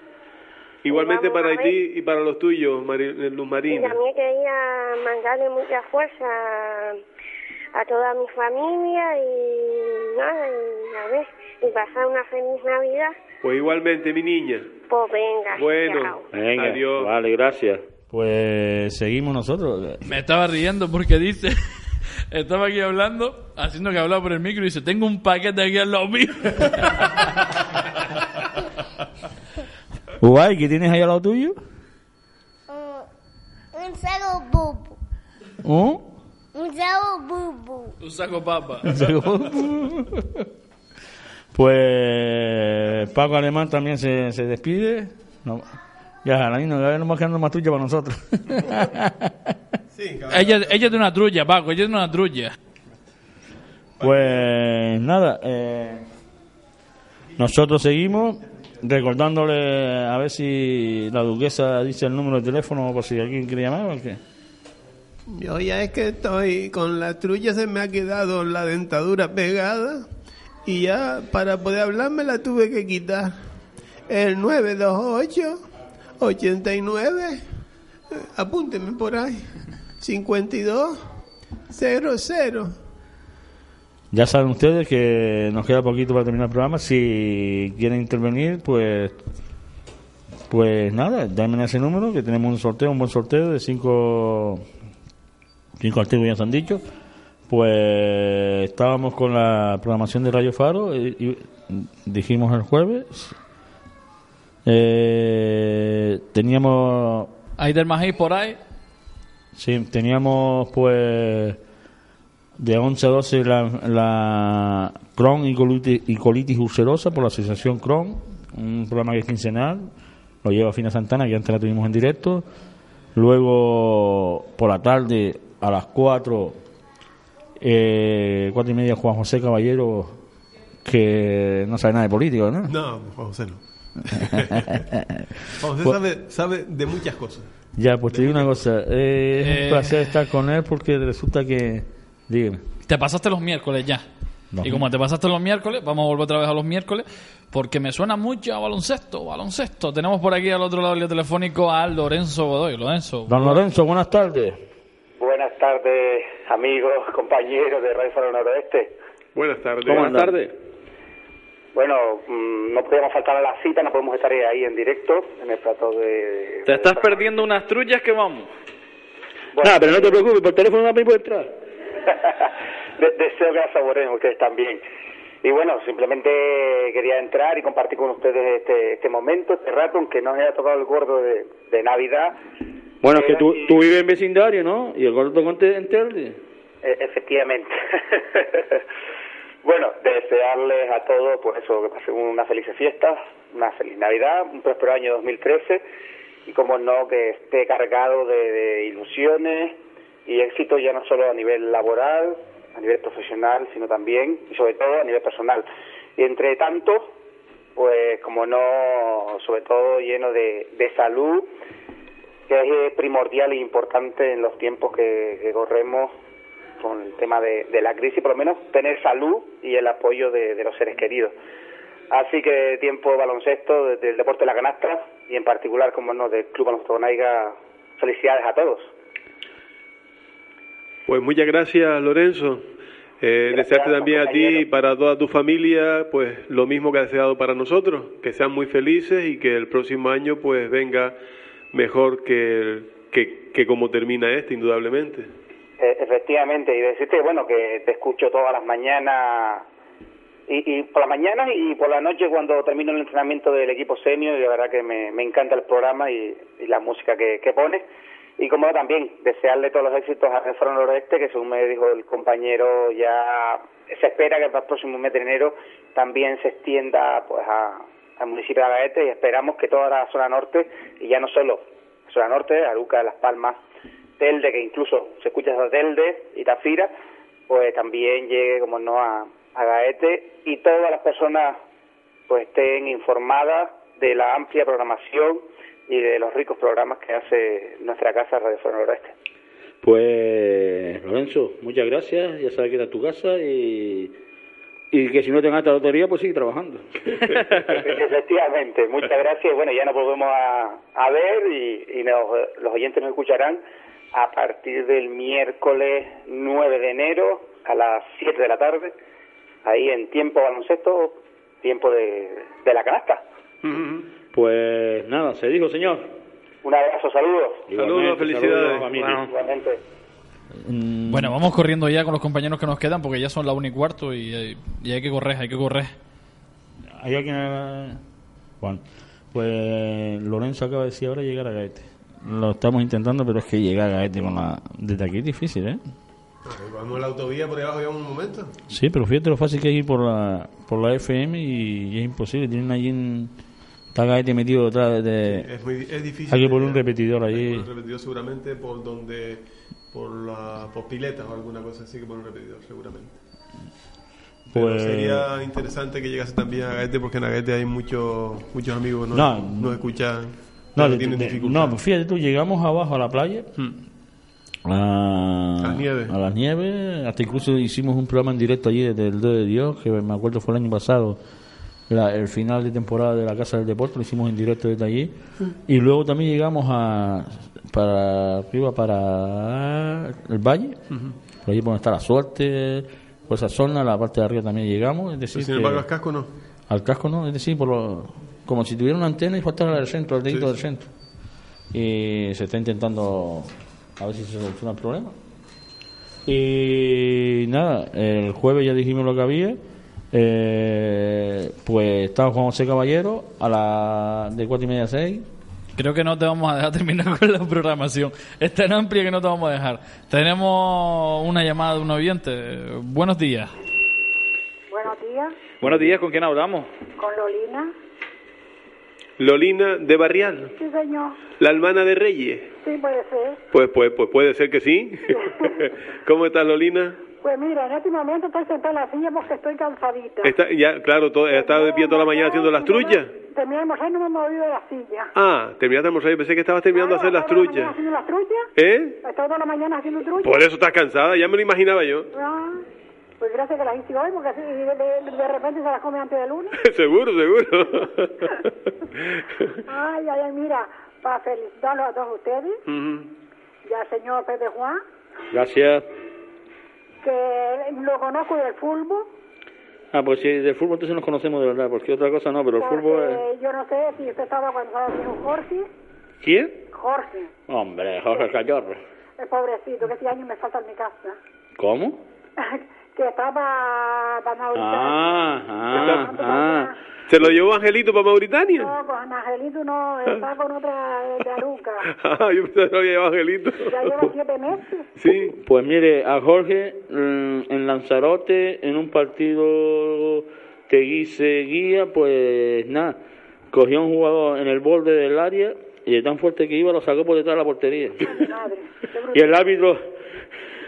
Igualmente para ti y para los tuyos, Luz Y Marina. también quería mandarle mucha fuerza a, a toda mi familia y nada, y a ver, y pasar una feliz Navidad. Pues igualmente, mi niña. Pues venga, Bueno, chao. Venga, Adiós. vale, gracias. Pues seguimos nosotros. Me estaba riendo porque dice, estaba aquí hablando, haciendo que hablaba por el micro y dice, tengo un paquete aquí al lado mío. Guay, ¿qué tienes ahí al lado tuyo? Un saco bubu. ¿Oh? Un saco bubu. Un saco papa. Pues Paco Alemán también se, se despide. No, ya, la niña, ya nos va quedando más tuya para nosotros. ella, ella es de una trulla, Paco, ella es de una trulla. Pues nada, eh, nosotros seguimos recordándole a ver si la duquesa dice el número de teléfono por si alguien quiere llamar o qué. Yo ya es que estoy con la trulla, se me ha quedado la dentadura pegada y ya para poder hablar me la tuve que quitar. El 928 89, eh, apúnteme por ahí, 52 00. Ya saben ustedes que nos queda poquito para terminar el programa. Si quieren intervenir, pues pues nada, llamen ese número que tenemos un sorteo, un buen sorteo de cinco cinco artículos ya se han dicho. Pues estábamos con la programación de Radio Faro y, y dijimos el jueves. Eh, teníamos Hay del Magí por ahí. Sí, teníamos pues De 11 a 12 la, la Crohn y colitis, y colitis ulcerosa por la Asociación Crohn, un programa que es quincenal, lo lleva Fina Santana, que antes la tuvimos en directo. Luego, por la tarde, a las 4, eh, 4 y media, Juan José Caballero, que no sabe nada de político, ¿no? No, Juan José no. Juan José sabe, sabe de muchas cosas. Ya, pues te digo una cosa, eh, es Eh. un placer estar con él porque resulta que... Dígame. Te pasaste los miércoles ya. No. Y como te pasaste los miércoles, vamos a volver otra vez a los miércoles, porque me suena mucho a baloncesto, baloncesto. Tenemos por aquí al otro lado del telefónico a Lorenzo Godoy. Lorenzo. Don Lorenzo, buenas tardes. Buenas tardes, amigos, compañeros de Radio Faro Noroeste. Buenas tardes. ¿Cómo andan? Bueno, mm, no podíamos faltar a la cita, no podemos estar ahí en directo en el plato de... Te estás perdiendo unas trullas que vamos. Bueno, pero no te preocupes, por teléfono también puede entrar. de- deseo que la saboreen ustedes también. Y bueno, simplemente quería entrar y compartir con ustedes este, este momento, este rato, aunque no haya tocado el gordo de, de Navidad. Bueno, es que tú, tú vives en vecindario, ¿no? Y el gordo conte en. E- efectivamente. bueno, desearles a todos, pues eso, que pasen una feliz fiesta, una feliz Navidad, un próspero año 2013 y como no, que esté cargado de, de ilusiones y éxito ya no solo a nivel laboral, a nivel profesional, sino también y sobre todo a nivel personal. Y entre tanto, pues como no, sobre todo lleno de, de salud, que es eh, primordial e importante en los tiempos que, que corremos con el tema de, de la crisis, por lo menos tener salud y el apoyo de, de los seres queridos. Así que tiempo de baloncesto, de- del deporte de la canasta y en particular, como no, del Club Baloncesto Bonaiga, felicidades a todos. Pues muchas gracias, Lorenzo. Eh, desearte también a ti y para toda tu familia, pues lo mismo que has deseado para nosotros, que sean muy felices y que el próximo año pues venga mejor que, que, que como termina este, indudablemente. Eh, efectivamente, y decirte, bueno, que te escucho todas las mañanas, y, y por las mañanas y por la noche cuando termino el entrenamiento del equipo senior, y la verdad que me, me encanta el programa y, la música que, que pone. Y como también, desearle todos los éxitos a Reforma Noroeste, que según me dijo el compañero, ya se espera que para el próximo mes de enero también se extienda pues a, al municipio de Agaete y esperamos que toda la zona norte, y ya no solo zona norte, Aruca, Las Palmas, Telde, que incluso se escucha hasta Telde y Tafira, pues también llegue, como no, a, a Gaete y todas las personas pues estén informadas de la amplia programación y de los ricos programas que hace nuestra casa Radio Foro Noroeste. Pues, Lorenzo, muchas gracias. Ya sabes que está tu casa y, y que si no te ganas la lotería, pues sigue trabajando. Efectivamente, muchas gracias. Bueno, ya nos volvemos a, a ver y, y nos- los oyentes nos escucharán a partir del miércoles 9 de enero a las 7 de la tarde, ahí en tiempo baloncesto, tiempo de, de la canasta. Pues nada, se dijo, señor. Un abrazo, saludos. Saludos, familia. Igualmente. Bueno, vamos corriendo ya con los compañeros que nos quedan porque ya son la una y cuarto y, eh, y hay que correr, hay que correr. ¿Hay alguien? Juan. Pues Lorenzo acaba de decir ahora llegar a Gaete. Lo estamos intentando, pero es que llegar a Gaete con la... desde aquí es difícil, ¿eh? Vamos a la autovía por debajo ya un momento. Sí, pero fíjate lo fácil que es ir por la, por la FM y, es imposible. Tienen allí en... Está Gaete metido detrás de... Es, muy, es difícil. Hay que poner un repetidor allí. un repetidor seguramente por donde por la por piletas o alguna cosa así que poner un repetidor seguramente. Pero Pues- sería interesante que llegase también a Gaete porque en Gaete hay muchos muchos amigos que No, no, nos escuchan No, que de- tienen de- dificultades. no, pues fíjate tú, llegamos abajo a la playa, a, A las nieves. a las nieves, hasta incluso hicimos un programa en directo allí desde el 2 de Dios, que me acuerdo fue el año pasado, la- el final de temporada de la Casa del Deporte, lo hicimos en directo desde allí, y luego también llegamos a para arriba, para el Valle, por allí por donde está la suerte, por esa zona, la parte de arriba también llegamos, es decir, sin embargo al casco no. al casco no, es decir, por lo- como si tuviera una antena y faltara el centro, el dedito Sí, del centro. Y se está intentando a ver si se soluciona el problema. Y nada, el jueves ya dijimos lo que había. Eh, pues estaba Juan José Caballero a la de cuatro y media a seis. Creo que no te vamos a dejar terminar con la programación. Es tan amplia que no te vamos a dejar. Tenemos una llamada de un oyente. Buenos días. Buenos días, Buenos días, ¿con quién hablamos? con Lolina. Lolina de Barrial, Sí, señor. la hermana de Reyes. Sí, puede ser. Pues, pues, pues puede ser que sí. ¿Cómo estás, Lolina? Pues mira, en este momento estoy sentada en la silla porque estoy cansadita. Está, ya, claro, todo, he estado de pie toda la mañana haciendo las trullas. Terminé de almorzar y no me he movido de la silla. Ah, terminaste de almorzar y pensé que estabas terminando de hacer las trullas. ¿Haciendo las trullas? ¿Eh? He estado toda la mañana haciendo trullas. Por eso estás cansada, ya me lo imaginaba yo. Ah, pues gracias que las hice hoy porque así de, de- de repente se las come antes del lunes. seguro, seguro. Ay, ay, ay, mira, para felicitarlos a todos ustedes Ujú. y al señor Pepe Juan, Gracias. Que lo conozco del fútbol. Ah, pues sí, del fútbol entonces nos conocemos de verdad, porque otra cosa no, pero el porque fútbol es... yo no sé si usted estaba cuando estaba un Jorge. ¿Quién? Jorge, Hombre, Jorge Callorro. el pobrecito, que este año me falta en mi casa. ¿Cómo? que estaba para Mauritania. Ah, ah, ah. ¿Se lo llevó Angelito para Mauritania? No, con Angelito no, está con otra de, de Aruca. Ah, yo pensaba que lo había llevado Angelito. Ya lleva siete meses. Sí. Pues mire, a Jorge mm, en Lanzarote, en un partido que guise guía, pues nada, cogió un jugador en el borde del área y de tan fuerte que iba lo sacó por detrás de la portería. y el árbitro,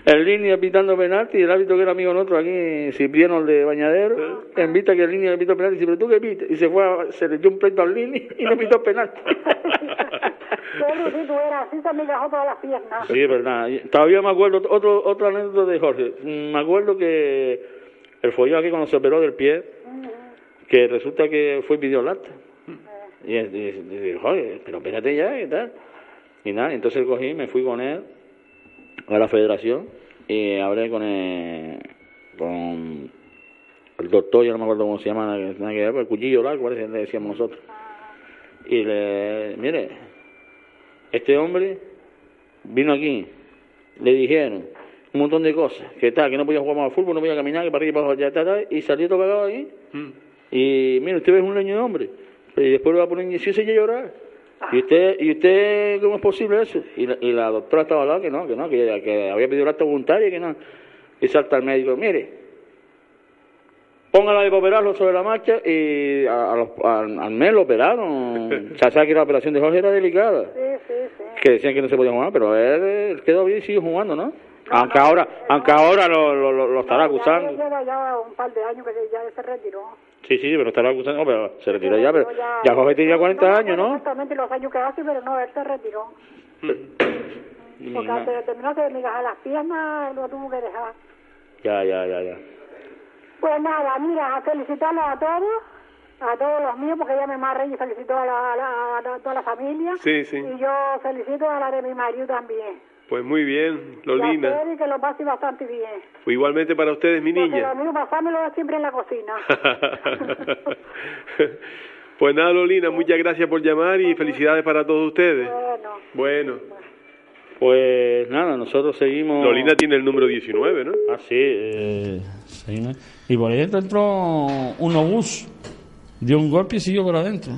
en línea pitando penalti, y el árbitro que era amigo nuestro aquí, Cipriano el de Bañadero, en vista que en línea le pitó penalti, dice, pero tú qué pitas, y se fue, a- se le dio un pleito al línea y no pitó penalti. Qué brutito era, así se me todas las piernas. Sí, es verdad. Y Todavía me acuerdo, otro, otra anécdota de Jorge. Mm, Me acuerdo que el follón aquí cuando se operó del pie, que resulta que fue y pidió el acta. Y, y, y dije, Jorge, pero espérate ya, ¿qué tal? Y nada, entonces cogí, me fui con él a la federación y hablé con el, con el doctor, yo no me acuerdo cómo se llama, ver, el cuchillo largo, parece le decíamos nosotros. Y le, mire, este hombre vino aquí, le dijeron un montón de cosas, que tal, que no podía jugar más al fútbol, no podía caminar, que para arriba y para abajo, ya, ta, ta, y salió todo cagado ahí. Y mire, usted es un leño de hombre, y después le va a poner inyección y se a llorar. ¿Y usted, ¿Y usted cómo es posible eso? Y la, y la doctora estaba al lado que no, que no, que, que había pedido el acta voluntaria y que no. Y salta el médico, mire, póngala de operarlo sobre la marcha y a, a los- al, al mes lo operaron. o sea, sabe que la operación de Jorge era delicada. Sí, sí, sí. Que decían que no se podía jugar, pero él, él quedó bien y sigue jugando, ¿no? Aunque ahora, aunque ahora lo, lo, lo- estará Ya acusando. lleva ya un par de años que ya se retiró. Sí, sí, pero estará acusando, pero se retiró ya, pero ya Jorge tenía 40 años, ¿no? Exactamente los años que hace, pero no, él se retiró. Y Porque na- antes de migajar las piernas, lo tuvo que dejar. Ya, ya, ya, ya. Pues nada, mira, a felicitarlos a todos, a todos los míos, porque ella me marre y felicitó a, la, a la- a toda la familia. Sí, sí. Y yo felicito a la de mi marido también. Pues muy bien, Lolina. y que lo pase bastante bien. Pues igualmente para ustedes, mi Porque niña. lo mío pasármelo siempre en la cocina. pues nada, Lolina, muchas gracias por llamar y felicidades para todos ustedes. Bueno. Bueno. Pues nada, nosotros seguimos. Lolina tiene el número 19, ¿no? Ah, sí. eh. Y por ahí dentro entró un obús. Dio un golpe y siguió por adentro.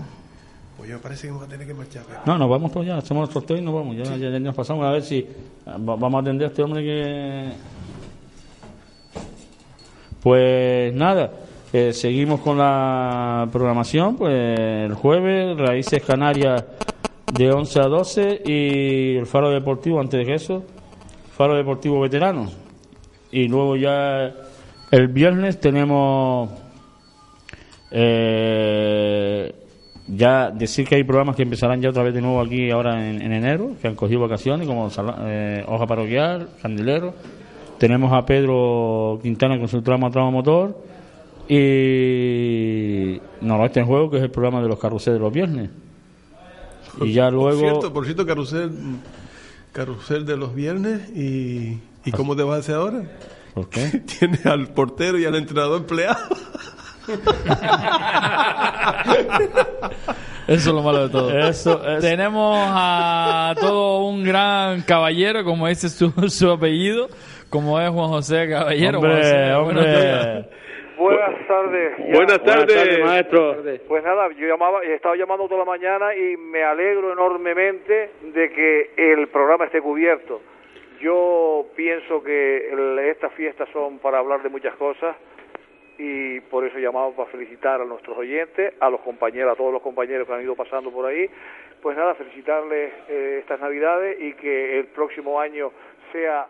Pues me parece que vamos a tener que marchar. pero- No, nos vamos todos ya, hacemos el sorteo y nos vamos. Ya, ya, ya nos pasamos a ver si va- vamos a atender a este hombre que. Pues nada, eh, seguimos con la programación. Pues el jueves, Raíces Canarias de 11 a 12 y el Faro Deportivo antes de que eso, Faro Deportivo Veterano. Y luego ya el viernes tenemos. Eh, ya decir que hay programas que empezarán ya otra vez de nuevo aquí ahora en, en enero, que han cogido vacaciones, como eh, Hoja Paroquial, Candilero. Tenemos a Pedro Quintana con su trama Trama Motor. Y Noroeste en Juego, que es el programa de los carruseles de los viernes. Y ya luego. Por cierto, por cierto, carrusel, carrusel de los viernes y, ¿y cómo te vas a hacer ahora? ¿Por qué? Tienes al portero y al entrenador empleado. Eso es lo malo de todo. Eso Tenemos a todo un gran caballero, como dice su, su apellido, como es Juan José Caballero. Hombre, Juan José, buenos hombre. días. Buenas buenas tardes. Ya. Buenas tardes. maestro. Pues nada, yo llamaba, he estado llamando toda la mañana y me alegro enormemente de que el programa esté cubierto. Yo pienso que el- estas fiestas son para hablar de muchas cosas y por eso llamamos para felicitar a nuestros oyentes, a los compañeros, a todos los compañeros que han ido pasando por ahí. Pues nada, felicitarles eh, estas Navidades y que el próximo año sea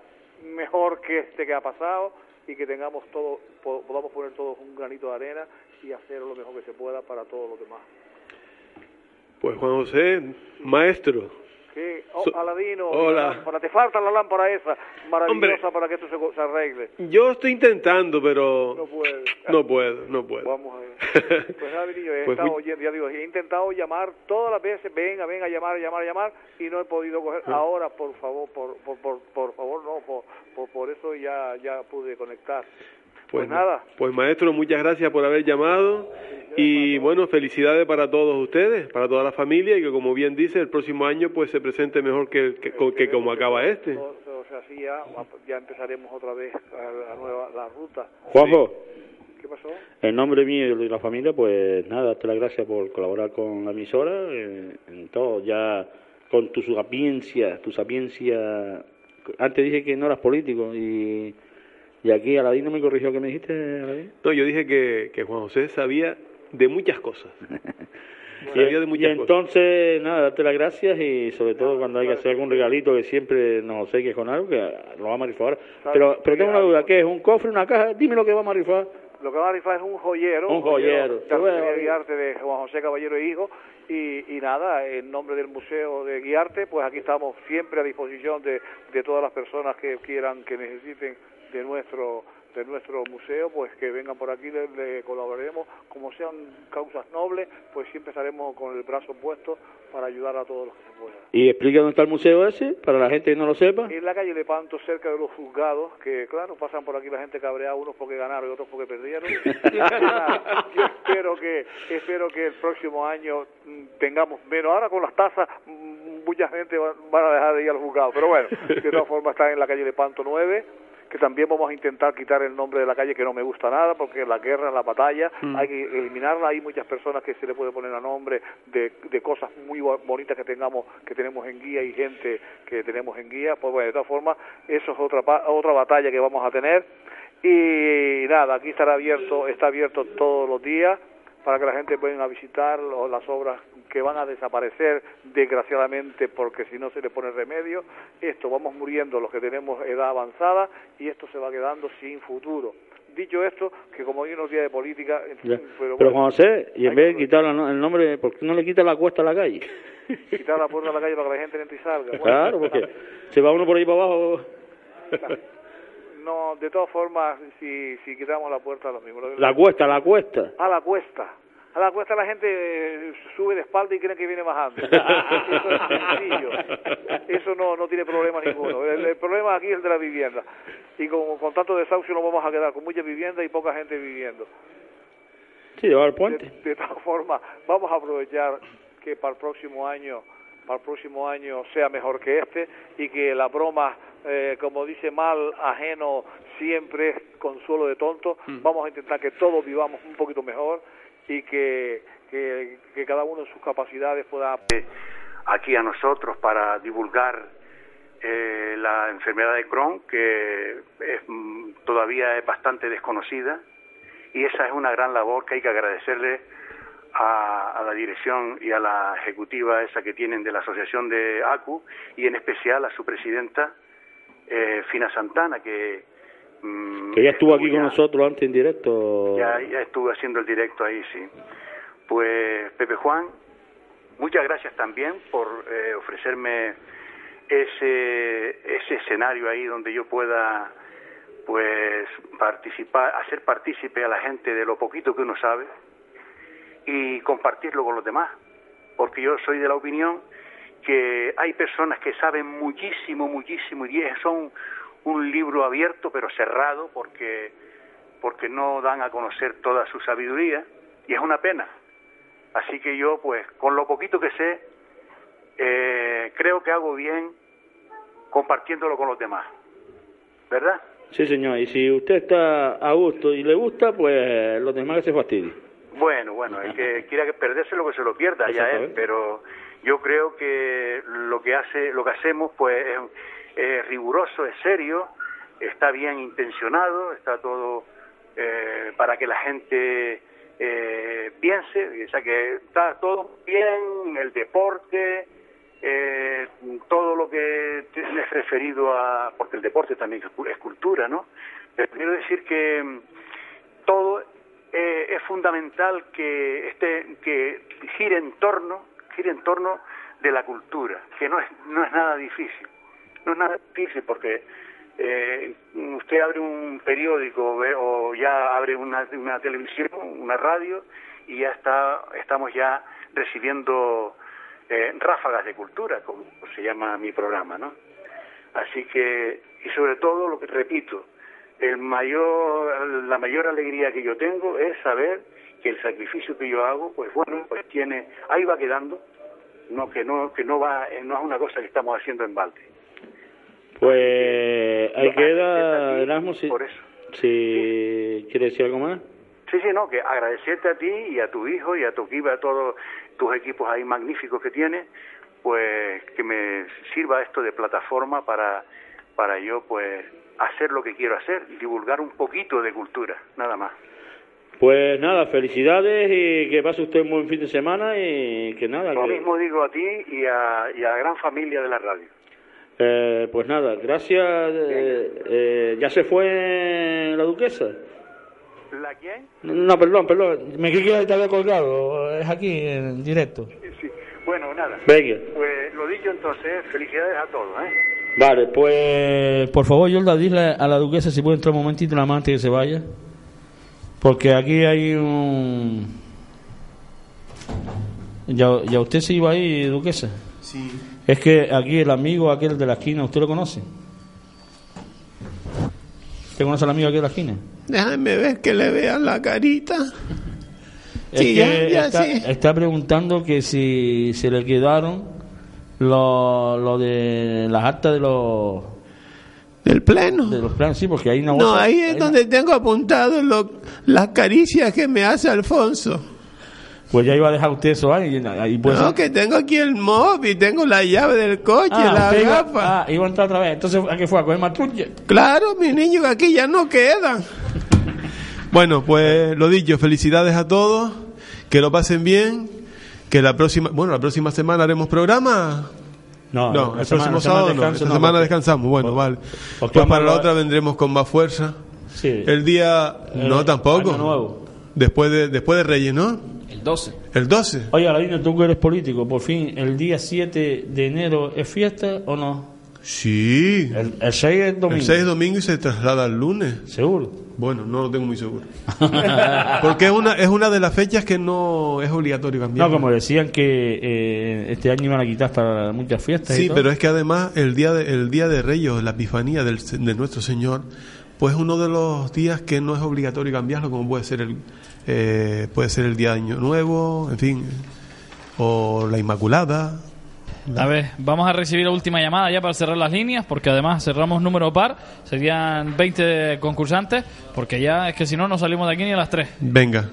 mejor que este que ha pasado y que tengamos todo, po- podamos poner todos un granito de arena y hacer lo mejor que se pueda para todos los demás. Pues Juan José, maestro. ¿Qué? Oh, So- Aladino, Hola. la lámpara, te falta la lámpara esa maravillosa para que esto se, se arregle. Yo estoy intentando, pero No puede. no puedo, no puedo. Vamos a ver. Pues nada, niño, he Pues estado muy- oyendo, ya digo, he intentado llamar todas las veces, venga, venga, llamar, llamar, llamar, y no he podido coger. Ah. Ahora, por favor, por, por, por, por favor, no, por, por, por eso ya, ya pude conectar. Pues, nada, Pues maestro, muchas gracias por haber llamado y bueno, felicidades para todos ustedes, para toda la familia y que como bien dice, el próximo año pues se presente mejor que, que, que como acaba este. así ya, ya empezaremos otra vez la, la nueva la ruta. Juanjo, ¿Qué pasó? en nombre mío y de la familia, pues nada, darte las gracias por colaborar con la emisora en, en todo, ya con tu sapiencia, tu sapiencia. Antes dije que no eras político y, y aquí Aladino me corrigió, ¿qué me dijiste, Aladín? No, yo dije que, que Juan José sabía de muchas cosas. Y, sabía de y muchas cosas. entonces, nada, darte las gracias y sobre todo cuando hay que hacer algún regalito que siempre nos obsequies con algo, que lo vamos a rifar ahora. Pero, pero tengo una duda, ¿qué es? ¿Un cofre, una caja? Dime lo que vamos a rifar. Lo que va a rifar es un joyero. Un joyero. de Artesanía Guiarte de Juan José Caballero e Hijo. Y, y nada, en nombre del Museo de Guiarte, pues aquí estamos siempre a disposición de, de todas las personas que quieran, que necesiten de nuestro de nuestro museo, pues que vengan por aquí, le, le colaboraremos. Como sean causas nobles, pues siempre estaremos con el brazo puesto para ayudar a todos los que se pueda. Y explica dónde está el museo ese, para la gente que no lo sepa. En la calle Lepanto, cerca de los juzgados, que claro, pasan por aquí la gente cabrea, unos porque ganaron y otros porque perdieron. Yo espero que, espero que el próximo año mm, tengamos menos. Ahora con las tasas, mm, mucha gente va- van a dejar de ir al juzgado. Pero bueno, de todas formas está en la calle Lepanto 9 que también vamos a intentar quitar el nombre de la calle que no me gusta nada porque la guerra, la batalla, Mm. hay que eliminarla. Hay muchas personas que se le puede poner a nombre de, de cosas muy bo- bonitas que tengamos, que tenemos en guía y gente que tenemos en guía. Pues bueno, de todas formas, eso es otra otra batalla que vamos a tener. Y nada, aquí estará abierto, está abierto todos los días para que la gente venga a visitar lo- las obras que van a desaparecer desgraciadamente porque si no se le pone remedio. Esto vamos muriendo los que tenemos edad avanzada y esto se va quedando sin futuro. Dicho esto, que como hay unos días de política, Ya. pero, bueno, José, y en vez de quitar el nombre, ¿por qué no le quita la cuesta a la calle? quitar la puerta de la calle para que la gente entre y salga. Bueno, Claro, porque se va uno por ahí para abajo. No, de todas formas, si, si quitamos la puerta, lo mismo. La cuesta, la cuesta. A la cuesta. A la cuesta la gente eh, sube de espalda y creen que viene bajando. Eso es sencillo. Eso no, no tiene problema ninguno. El, el problema aquí es el de la vivienda. Y con, con tanto desahucio nos vamos a quedar con mucha vivienda y poca gente viviendo. Sí, llevar el puente. De, de todas formas, vamos a aprovechar que para el próximo año, para el próximo año sea mejor que este y que la broma, eh, como dice mal ajeno, siempre es consuelo de tonto. Vamos a intentar que todos vivamos un poquito mejor y que, que, que cada uno en sus capacidades pueda aquí a nosotros para divulgar eh, la enfermedad de Crohn, que es, mm, todavía es bastante desconocida, y esa es una gran labor que hay que agradecerle a, a la dirección y a la ejecutiva esa que tienen de la Asociación de ACU, y en especial a su presidenta, eh, Fina Santana, que... mm, Que ya estuvo aquí con nosotros antes en directo. ya, ya estuve haciendo el directo ahí, sí. Pues, Pepe Juan, muchas gracias también por eh, ofrecerme ese, ese escenario ahí donde yo pueda, pues, participar, hacer partícipe a la gente de lo poquito que uno sabe y compartirlo con los demás. Porque yo soy de la opinión que hay personas que saben muchísimo, muchísimo y son un libro abierto pero cerrado porque porque no dan a conocer toda su sabiduría y es una pena. Así que yo, pues, con lo poquito que sé, eh, creo que hago bien compartiéndolo con los demás. ¿Verdad? Sí, señor. Y si usted está a gusto y le gusta, pues lo demás que se fastidie. Bueno, bueno, el que quiera que perderse lo que se lo pierda ya Exactamente. pero yo creo que lo que hace, lo que hacemos, pues es, riguroso, es serio, está bien intencionado, está todo eh, para que la gente eh, piense, o sea que está todo bien, el deporte, eh, todo lo que es referido a, porque el deporte también es cultura, ¿no? Pero quiero decir que mm, todo eh, es fundamental que este que gire en torno gire en torno de la cultura que no es no es nada difícil. No es nada difícil porque eh, usted abre un periódico o ya abre una, una televisión una radio y ya está estamos ya recibiendo eh, ráfagas de cultura como se llama mi programa no así que y sobre todo lo que repito el mayor, la mayor alegría que yo tengo es saber que el sacrificio que yo hago, pues bueno, pues tiene, ahí va quedando, no que no que no va, eh, no es una cosa que estamos haciendo en balde. Pues ahí queda, Erasmo, si, por eso. si quiere decir algo más. Sí, sí, no, que agradecerte a ti y a tu hijo y a tu equipo, a todos tus equipos ahí magníficos que tienes, pues que me sirva esto de plataforma para, para yo pues hacer lo que quiero hacer, divulgar un poquito de cultura, nada más. Pues nada, felicidades y que pase usted un buen fin de semana y que nada, Lo que- mismo digo a ti y a, y a la gran familia de la radio. eh, pues nada, gracias. eh, eh, ¿Ya se fue la duquesa? ¿La quién? No, perdón, perdón. Me creí que te había colgado. Es aquí en directo. Sí. Bueno, nada. Venga. Pues lo dicho entonces, felicidades a todos, ¿eh? Vale, pues por favor, Yolda, dile a la duquesa si puede entrar un momentito la amante que se vaya. Porque aquí hay un... ¿Ya, ya usted se iba ahí, duquesa? Sí. Es que aquí el amigo aquel de la esquina, ¿usted lo conoce? ¿Usted conoce al amigo aquel de la esquina? Déjame ver que le vean la carita. Es Sí, que ya- ya está, sí. está preguntando que si se le quedaron lo, lo de las actas de los... ¿Del pleno? De los planos, sí, porque hay una No, bolsa- ahí es donde tengo apuntado lo- las caricias que me hace Alfonso. Pues ya iba a dejar usted eso ahí. ahí puede no, que tengo aquí el móvil, tengo la llave del coche, Ah, la usted iba- gafa. ah, iba a entrar otra vez. Entonces, ¿a qué fue? ¿A coger matrulla? Claro, mi niño, que aquí ya no quedan. bueno, pues lo dicho, felicidades a todos, que lo pasen bien, que la próxima, bueno, la próxima semana haremos programa. No, no el semana- próximo sábado no, esta no, semana porque- descansamos, bueno, vale. porque Pues para la otra vendremos con más fuerza. Sí. El día, no Eh, tampoco. Año Nuevo. Después de, después de Reyes, ¿no? El 12. El 12. Oye, Aladino, tú que eres político, por fin, ¿el día 7 de enero es fiesta o no? Sí. El, el 6 es domingo. El 6 es domingo y se traslada al lunes. ¿Seguro? Bueno, no lo tengo muy seguro. Porque es una, es una de las fechas que no es obligatorio cambiar. No, como decían que eh, este año iban a quitar para muchas fiestas. y Sí, todo. pero es que además el día de, el día de Reyes, la Epifanía del, de nuestro Señor, pues es uno de los días que no es obligatorio cambiarlo, como puede ser el eh, puede ser el día de Año Nuevo, en fin, o la Inmaculada. A ver, vamos a recibir la última llamada ya para cerrar las líneas, porque además cerramos número par, serían 20 concursantes, porque ya es que si no, no salimos de aquí ni a las 3. Venga.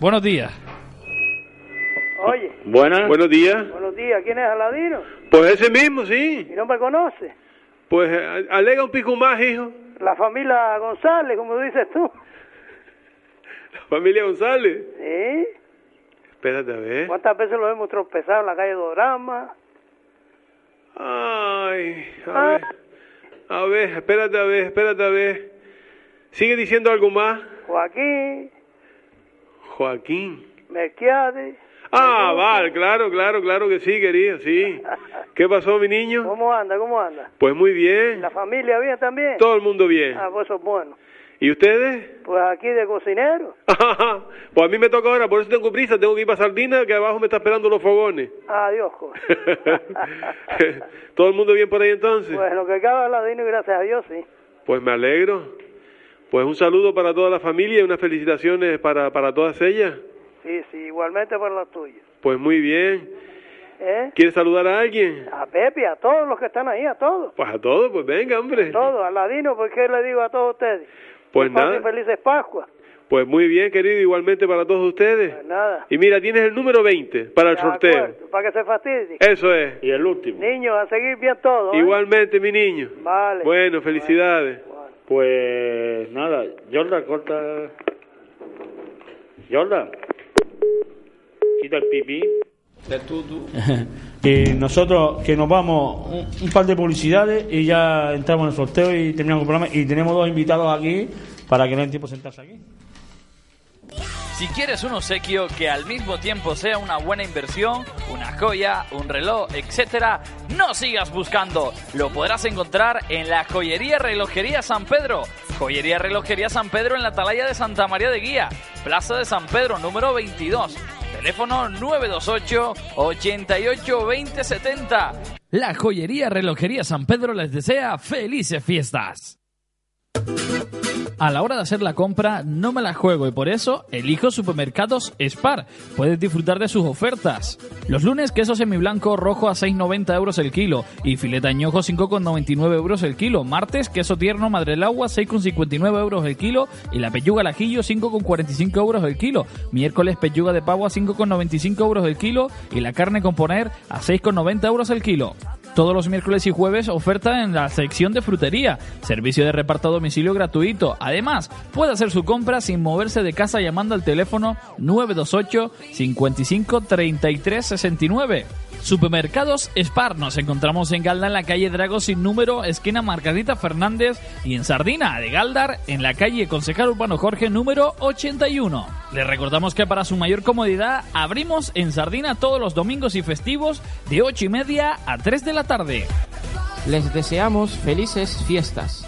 Buenos días. Oye, Buenas. Buenos días. buenos días, ¿quién es Aladino? Pues ese mismo, sí. ¿Y no me conoce? Pues eh, alega un pico más, hijo. La familia González, como dices tú. Familia González. ¿Sí? Espérate a ver. ¿Cuántas veces lo hemos tropezado en la calle Dorama? Ay, a ver. A ver, espérate a ver, espérate a ver. Sigue diciendo algo más. Joaquín, Joaquín. Melquiades. Ah, vale, claro, claro, claro que sí, querido, sí. ¿Qué pasó, mi niño? ¿Cómo anda? ¿Cómo anda? Pues muy bien. ¿La familia bien también? Todo el mundo bien. Ah, pues eso es bueno. ¿Y ustedes? Pues aquí de cocinero. pues a mí me toca ahora, por eso tengo prisa, tengo que ir para Sardina, que abajo me está esperando los fogones. Adiós. ¿Todo el mundo bien por ahí entonces? Pues lo que cabe Aladino, gracias a Dios, sí. Pues me alegro. Pues un saludo para toda la familia y unas felicitaciones para, para todas ellas. Sí, sí, igualmente para los tuyos. Pues muy bien. ¿Eh? ¿Quieres saludar a alguien? A Pepe, a todos los que están ahí, a todos. Pues a todos, pues venga, hombre. A todos, a Ladino, ¿por qué le digo a todos ustedes? Pues nada. felices Pascua. Pues muy bien, querido, igualmente para todos ustedes. Pues nada. Y mira, tienes el número 20 para el sorteo. acuerdo, Para que se fastidie. Eso es. Y el último. Niños, a seguir bien todo. ¿eh? Igualmente, mi niño. Vale. Bueno, felicidades. Pues nada, Jordan, corta. Jordan, quita el pipí. Y nosotros que nos vamos un, un par de publicidades y ya entramos en el sorteo y terminamos el programa y tenemos dos invitados aquí para que no den tiempo de sentarse aquí. Si quieres un obsequio que al mismo tiempo sea una buena inversión, una joya, un reloj, etcétera, no sigas buscando. Lo podrás encontrar en la Joyería Relojería San Pedro. Joyería Relojería San Pedro en la Atalaya de Santa María de Guía, Plaza de San Pedro, número 22. Teléfono 928 88 20 70. La Joyería Relojería San Pedro les desea felices fiestas. A la hora de hacer la compra no me la juego y por eso elijo Supermercados Spar. Puedes disfrutar de sus ofertas. Los lunes queso semiblanco rojo a 6,90 euros el kilo y fileta añojo 5,99 euros el kilo. Martes queso tierno madrelagua 6,59 euros el kilo y la pechuga al ajillo 5,45 euros el kilo. Miércoles pechuga de pavo a 5,95 euros el kilo y la carne con poner a 6,90 euros el kilo. Todos los miércoles y jueves oferta en la sección de frutería. Servicio de reparto a domicilio gratuito. Además, puede hacer su compra sin moverse de casa llamando al teléfono 928 55 33 69. Supermercados Spar. Nos encontramos en Galda en la calle Drago sin número, esquina Margarita Fernández y en Sardina de Galdar en la calle Concejal Urbano Jorge número 81. Les recordamos que para su mayor comodidad abrimos en Sardina todos los domingos y festivos de 8 y media a 3 de la tarde. Les deseamos felices fiestas.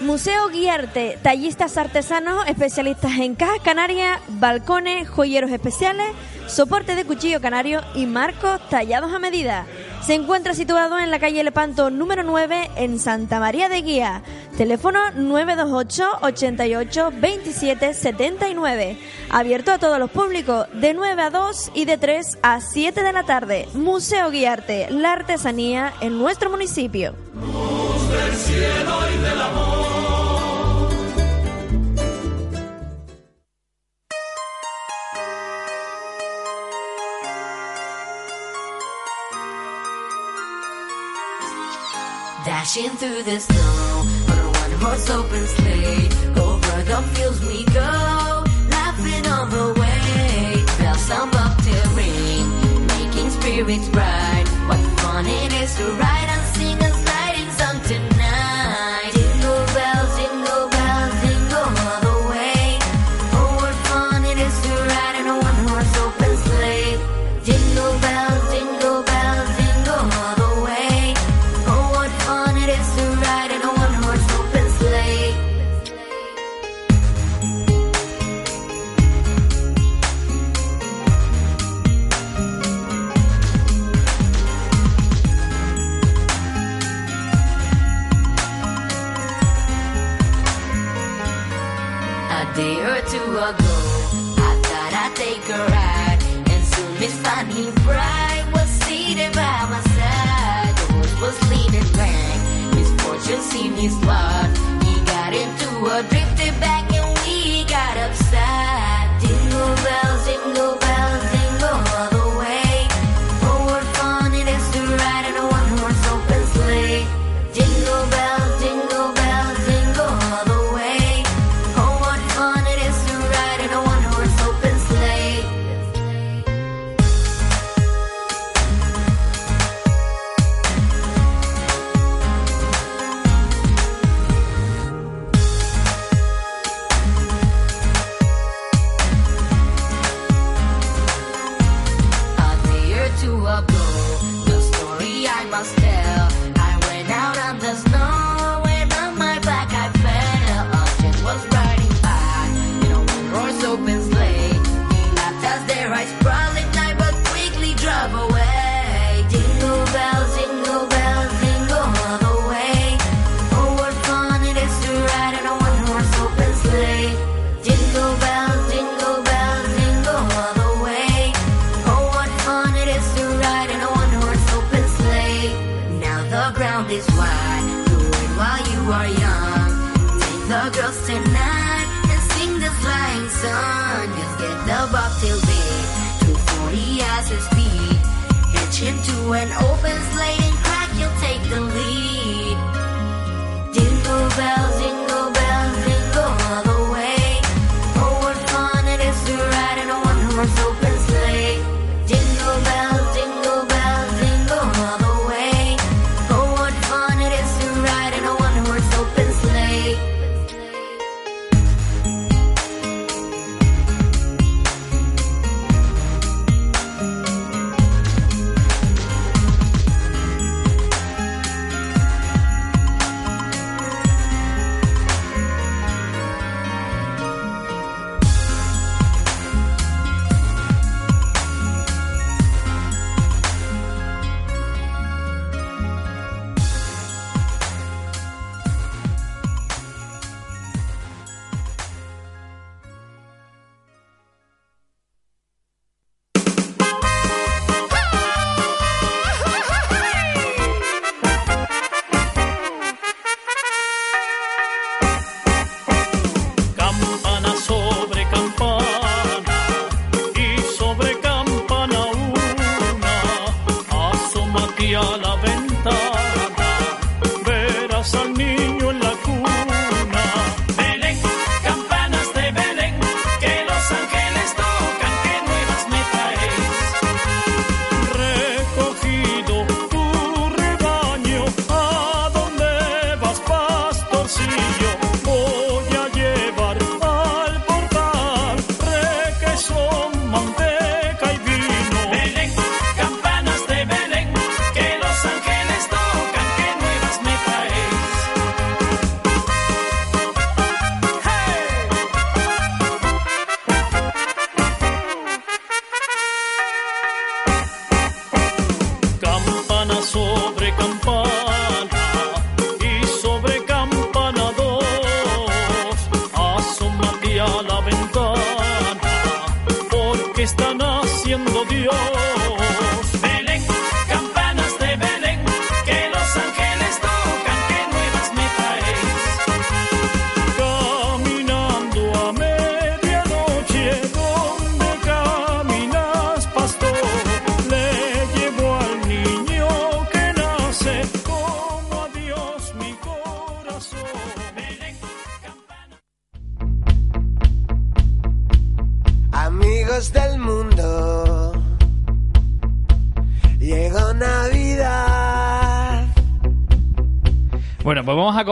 Museo Guiarte, tallistas artesanos, especialistas en cajas canarias, balcones, joyeros especiales, soporte de cuchillo canario y marcos tallados a medida. Se encuentra situado en la calle Lepanto número 9 en Santa María de Guía. Teléfono 928 88 27 79. Abierto a todos los públicos de 9 a 2 y de 3 a 7 de la tarde. Museo Guiarte, la artesanía en nuestro municipio. del cielo y del amor. Dashing through the snow on a one horse open sleigh. Over the fields we go, laughing on the way. Bells up to ring, making spirits bright. What fun it is to ride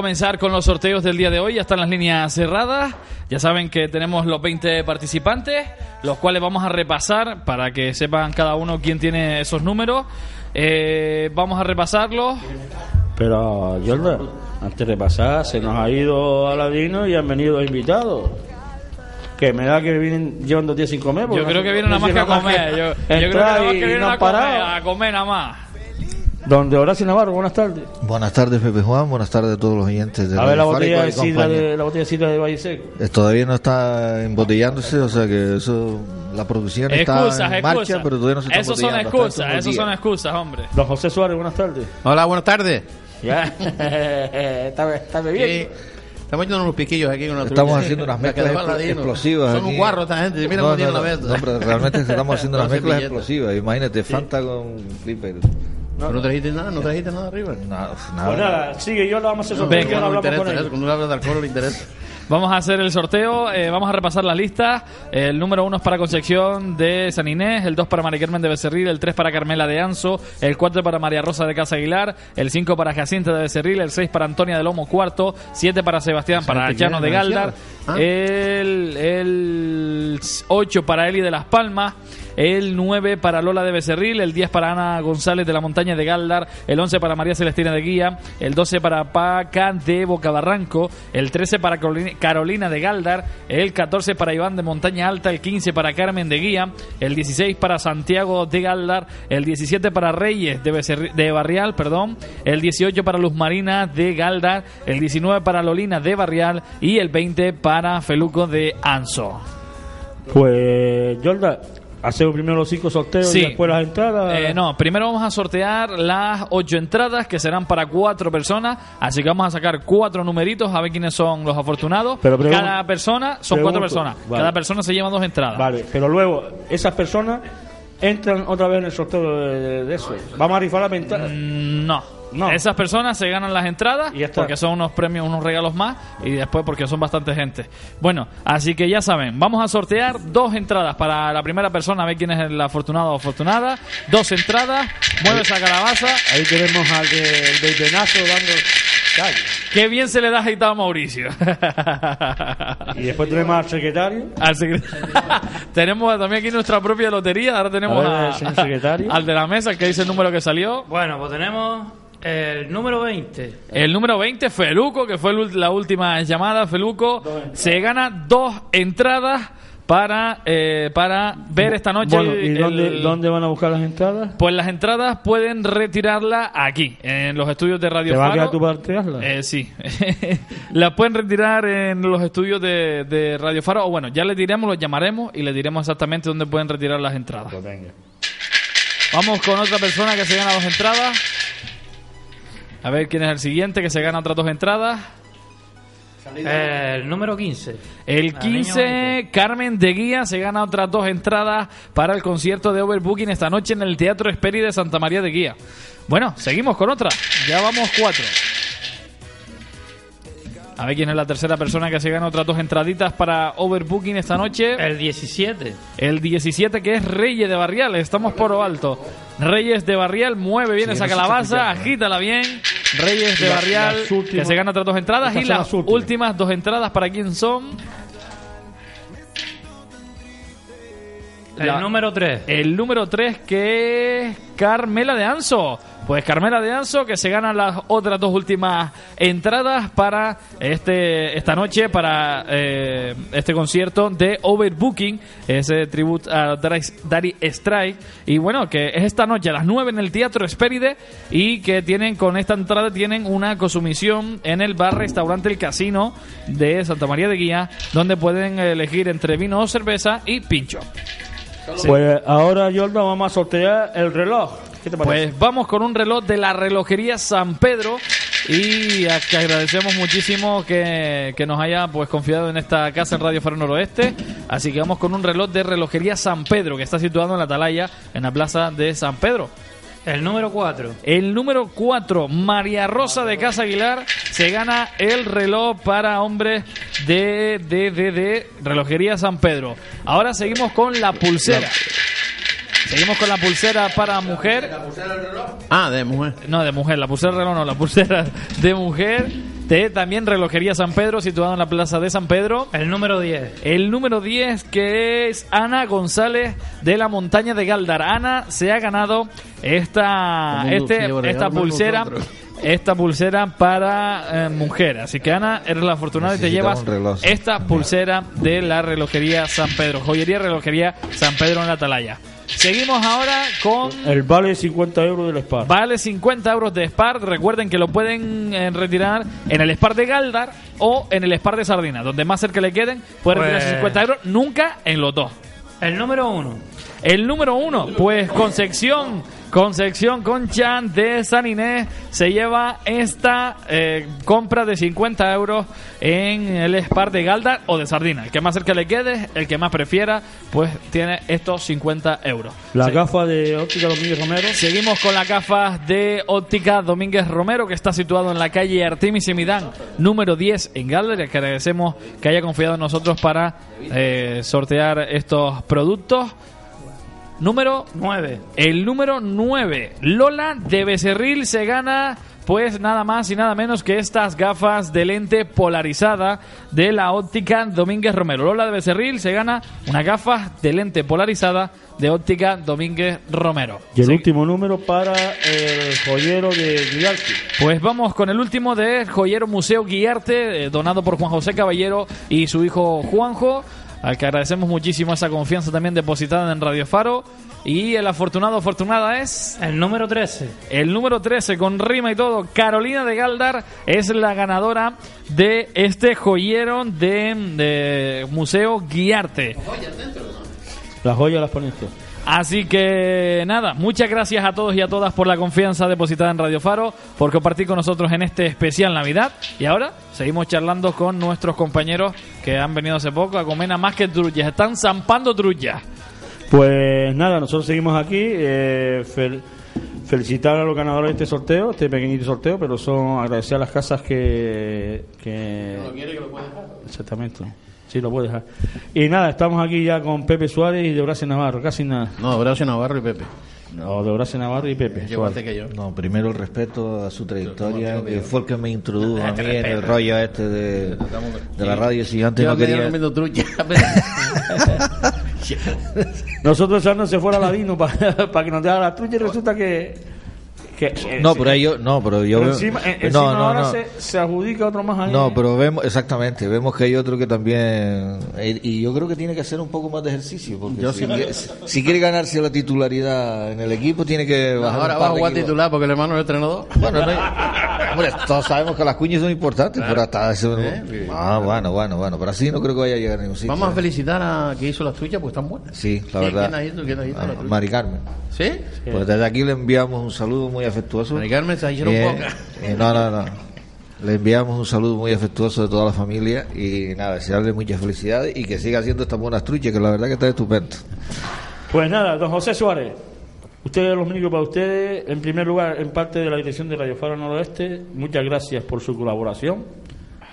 comenzar con los sorteos del día de hoy. Ya están las líneas cerradas. Ya saben que tenemos los 20 participantes, los cuales vamos a repasar para que sepan cada uno quién tiene esos números. Eh, vamos a repasarlos. Pero, Jordan, antes de pasar, se nos ha ido Aladino y han venido invitados. Que me da que vienen llevan dos días sin comer. Yo creo que vienen nada más que a comer. Yo, creo que nada más que vienen a comer, a comer nada más. Donde Horacio Navarro, buenas tardes. Buenas tardes, Pepe Juan. Buenas tardes a todos los oyentes de A ver la botella, de sidra de, la botella de sidra de Valle Seco. Eh, Todavía no está embotellándose, o sea que eso, la producción está Excusas, en marcha, excusas. pero todavía no se está Esos son excusas, unos son excusas, hombre. Don José Suárez, buenas tardes. Hola, buenas tardes. Ya, está, está bebiendo. Sí, Estamos haciendo unos piquillos aquí con Estamos haciendo unas mezclas explosivas. Son un aquí. guarro esta gente. Mira no, cómo no, tiene no, la vez. no, pero realmente estamos haciendo unas mezclas explosivas. Imagínate, Fanta con Flipper. No, no trajiste nada, no trajiste nada arriba. Nada, Pues nada, sigue yo, lo vamos a hacer No, ahora no hablamos con interesa, ellos. eso, Cuando habla de alcohol le interesa. Vamos a hacer el sorteo, eh, vamos a repasar las listas. El número uno es para Concepción de San Inés, el 2 para María Carmen de Becerril, el 3 para Carmela de Anso, el 4 para María Rosa de Casa Aguilar, el 5 para Jacinta de Becerril, el 6 para Antonia de Lomo cuarto, 7 para Sebastián, para Llano de Galdar, demasiado. el, el 8 para Eli de Las Palmas, el 9 para Lola de Becerril, el 10 para Ana González de la Montaña de Galdar, el 11 para María Celestina de Guía, el 12 para Paca de Bocabarranco, el 13 para Carolina- de Galdar, el 14 para Iván de Montaña Alta, el 15 para Carmen de Guía, el 16 para Santiago de Galdar, el 17 para Reyes de, Barrial, perdón, el 18 para Luz Marina de Galdar, el 19 para Lolina de Barrial y el 20 para Feluco de Anso. Pues, Jordan, hacemos primero los cinco sorteos Sí. y después las entradas. Eh, no, primero vamos a sortear las ocho entradas que serán para cuatro personas. Así que vamos a sacar cuatro numeritos a ver quiénes son los afortunados. Pero pregun- Cada persona son cuatro pregunto, personas. vale. Cada persona se lleva dos entradas. Vale, pero luego esas personas entran otra vez en el sorteo de, de eso. Vamos a rifar la ventana. Mm, No. Esas personas se ganan las entradas porque son unos premios, unos regalos más y después porque son bastante gente. Bueno, así que ya saben, vamos a sortear dos entradas para la primera persona, a ver quién es el afortunado o afortunada. Dos entradas, mueve esa calabaza. Ahí tenemos al de- del venazo dando calle. Qué bien se le da agitado a Mauricio. Y después tenemos al secretario. Al secre- tenemos también aquí nuestra propia lotería. Ahora tenemos A ver, a- señor secretario. al de la mesa, el que dice el número que salió. Bueno, pues tenemos el número 20. El número 20, Feluco, que fue la última llamada. Feluco se gana dos entradas para, eh, para ver esta noche. Bueno, ¿y el- dónde, dónde van a buscar las entradas? Pues las entradas pueden retirarlas aquí, en los estudios de Radio ¿Te va a Faro. quedar tu partearla? Eh, sí. las pueden retirar en los estudios de, de Radio Faro. O bueno, ya les diremos, los llamaremos y les diremos exactamente dónde pueden retirar las entradas. Pues venga. Vamos con otra persona que se gana dos entradas. A ver quién es el siguiente que se gana otras dos entradas. El número 15. El La 15, Carmen de Guía se gana otras dos entradas para el concierto de Overbooking esta noche en el Teatro Esperi de Santa María de Guía. Bueno, seguimos con otra. Ya vamos cuatro. A ver quién es la tercera persona que se gana otras dos entraditas para Overbooking esta noche. El 17. El 17 que es Reyes de Barrial. Estamos por lo alto. Reyes de Barrial mueve bien Sí, esa calabaza, agítala bien. Reyes de La- Barrial últimas- que se gana otras dos entradas y las las últimas. últimas dos entradas para quién son. El La- número 3. El número 3 que es Carmela de Anso. Pues Carmela de Anso que se gana las otras dos últimas entradas para este esta noche para eh, este concierto de Overbooking, ese tributo a Dari, Strike y bueno, que es esta noche a las 9 en el Teatro Espéride y que tienen con esta entrada tienen una consumición en el bar restaurante El Casino de Santa María de Guía, donde pueden elegir entre vino o cerveza y pincho. Sí. Pues ahora, Jordan, vamos a sortear el reloj. ¿Qué te parece? Pues vamos con un reloj de la relojería San Pedro y a que agradecemos muchísimo que, que nos haya pues confiado en esta casa en Radio Faro Noroeste. Así que vamos con un reloj de relojería San Pedro que está situado en la Atalaya, en la plaza de San Pedro. El número 4. El número 4, María Rosa de Casa Aguilar, se gana el reloj para hombres de, de, de, de Relojería San Pedro. Ahora seguimos con la pulsera. Seguimos con la pulsera para mujer. Ah, de mujer. No, de mujer, la pulsera de reloj no, la pulsera de mujer. De también Relojería San Pedro, situado en la plaza de San Pedro. El número 10. El número 10, que es Ana González de la Montaña de Galdar. Ana se ha ganado esta, este, esta pulsera. nosotros. Esta pulsera para eh, mujer. Así que Ana, eres la afortunada y te llevas esta pulsera de la relojería San Pedro. Joyería Relojería San Pedro en la Atalaya. Seguimos ahora con El vale 50 euros del spa. Vale 50 euros de Spar. Recuerden que lo pueden eh, retirar en el Spar de Galdar o en el Spar de Sardina. Donde más cerca le queden, pueden Pues- retirar 50 euros. Nunca en los dos. El número 1. El número uno, pues Concepción, Concepción Conchan de San Inés se lleva esta eh, compra de 50 euros en el Spar de Galdar o de Sardina. El que más cerca le quede, el que más prefiera, pues tiene estos 50 euros. La Sí. gafa de óptica Domínguez Romero. Seguimos con las gafas de óptica Domínguez Romero, que está situado en la calle Artemis y Midán, número 10 en Galdar. y que agradecemos que haya confiado en nosotros para eh, sortear estos productos. Número 9. El número 9. Lola de Becerril se gana, pues nada más y nada menos que estas gafas de lente polarizada de la óptica Domínguez Romero. Lola de Becerril se gana unas gafas de lente polarizada de óptica Domínguez Romero. Y el Sí. último número para el joyero de Guialti. Pues vamos con el último de Joyero Museo Guiarte, eh, donado por Juan José Caballero y su hijo Juanjo, al que agradecemos muchísimo esa confianza también depositada en Radio Faro. Y el afortunado afortunada es... El número 13. El número 13, con rima y todo, Carolina de Galdar es la ganadora de este joyero de, de Museo Guiarte. Las joyas las pones tú. Así que nada, muchas gracias a todos y a todas por la confianza depositada en Radio Faro, por compartir con nosotros en este especial Navidad. Y ahora seguimos charlando con nuestros compañeros que han venido hace poco a comer nada más que trullas. Están zampando trullas. Pues nada, nosotros seguimos aquí. eh, fel- felicitar a los ganadores de este sorteo, este pequeñito sorteo, pero son agradecer a las casas que. que Exactamente. Sí, lo puedes dejar. Y nada, estamos aquí ya con Pepe Suárez y de Horacio Navarro, casi nada. No, Horacio Navarro y Pepe. No, de Horacio Navarro y Pepe. Llevo Suárez. antes que yo. No, primero el respeto a su trayectoria, que fue el que me introdujo Ah, a mí en el rollo este de, de la radio. Si antes Yo no quería... comiendo trucha. Nosotros echándose fuera Ladino para que nos dé la trucha y resulta que. Que No, pero ellos, no, pero yo Pero veo- encima, en- no, encima no, ahora no. Se, se adjudica otro más ahí. No, pero vemos, exactamente, vemos que hay otro que también, y, y yo creo que tiene que hacer un poco más de ejercicio, porque Yo si, sí. quiere, si quiere ganarse la titularidad en el equipo, tiene que bajar Ahora va a jugar titular porque el hermano es entrenador. Bueno, no hay- hombre, todos sabemos que las cuñas son importantes, Claro. pero hasta eso... ¿Eh? Ah, bueno, bueno, bueno, pero así no creo que vaya a llegar a ningún sitio. Vamos a felicitar a que hizo las truchas porque están buenas. Sí, la ¿Quién- verdad. quién ha ido? ¿Quién ha ido? Ah, La? Mari Carmen. ¿Sí? Pues desde aquí le enviamos un saludo muy afectuoso. Mari Carmen se hicieron Eh, eh, no, no, no. Le enviamos un saludo muy afectuoso de toda la familia y nada, desearle muchas felicidades y que siga haciendo estas buenas truchas, que la verdad que está estupendo. Pues nada, don José Suárez, ustedes los médicos para ustedes, en primer lugar, en parte de la dirección de Radio Faro Noroeste, muchas gracias por su colaboración.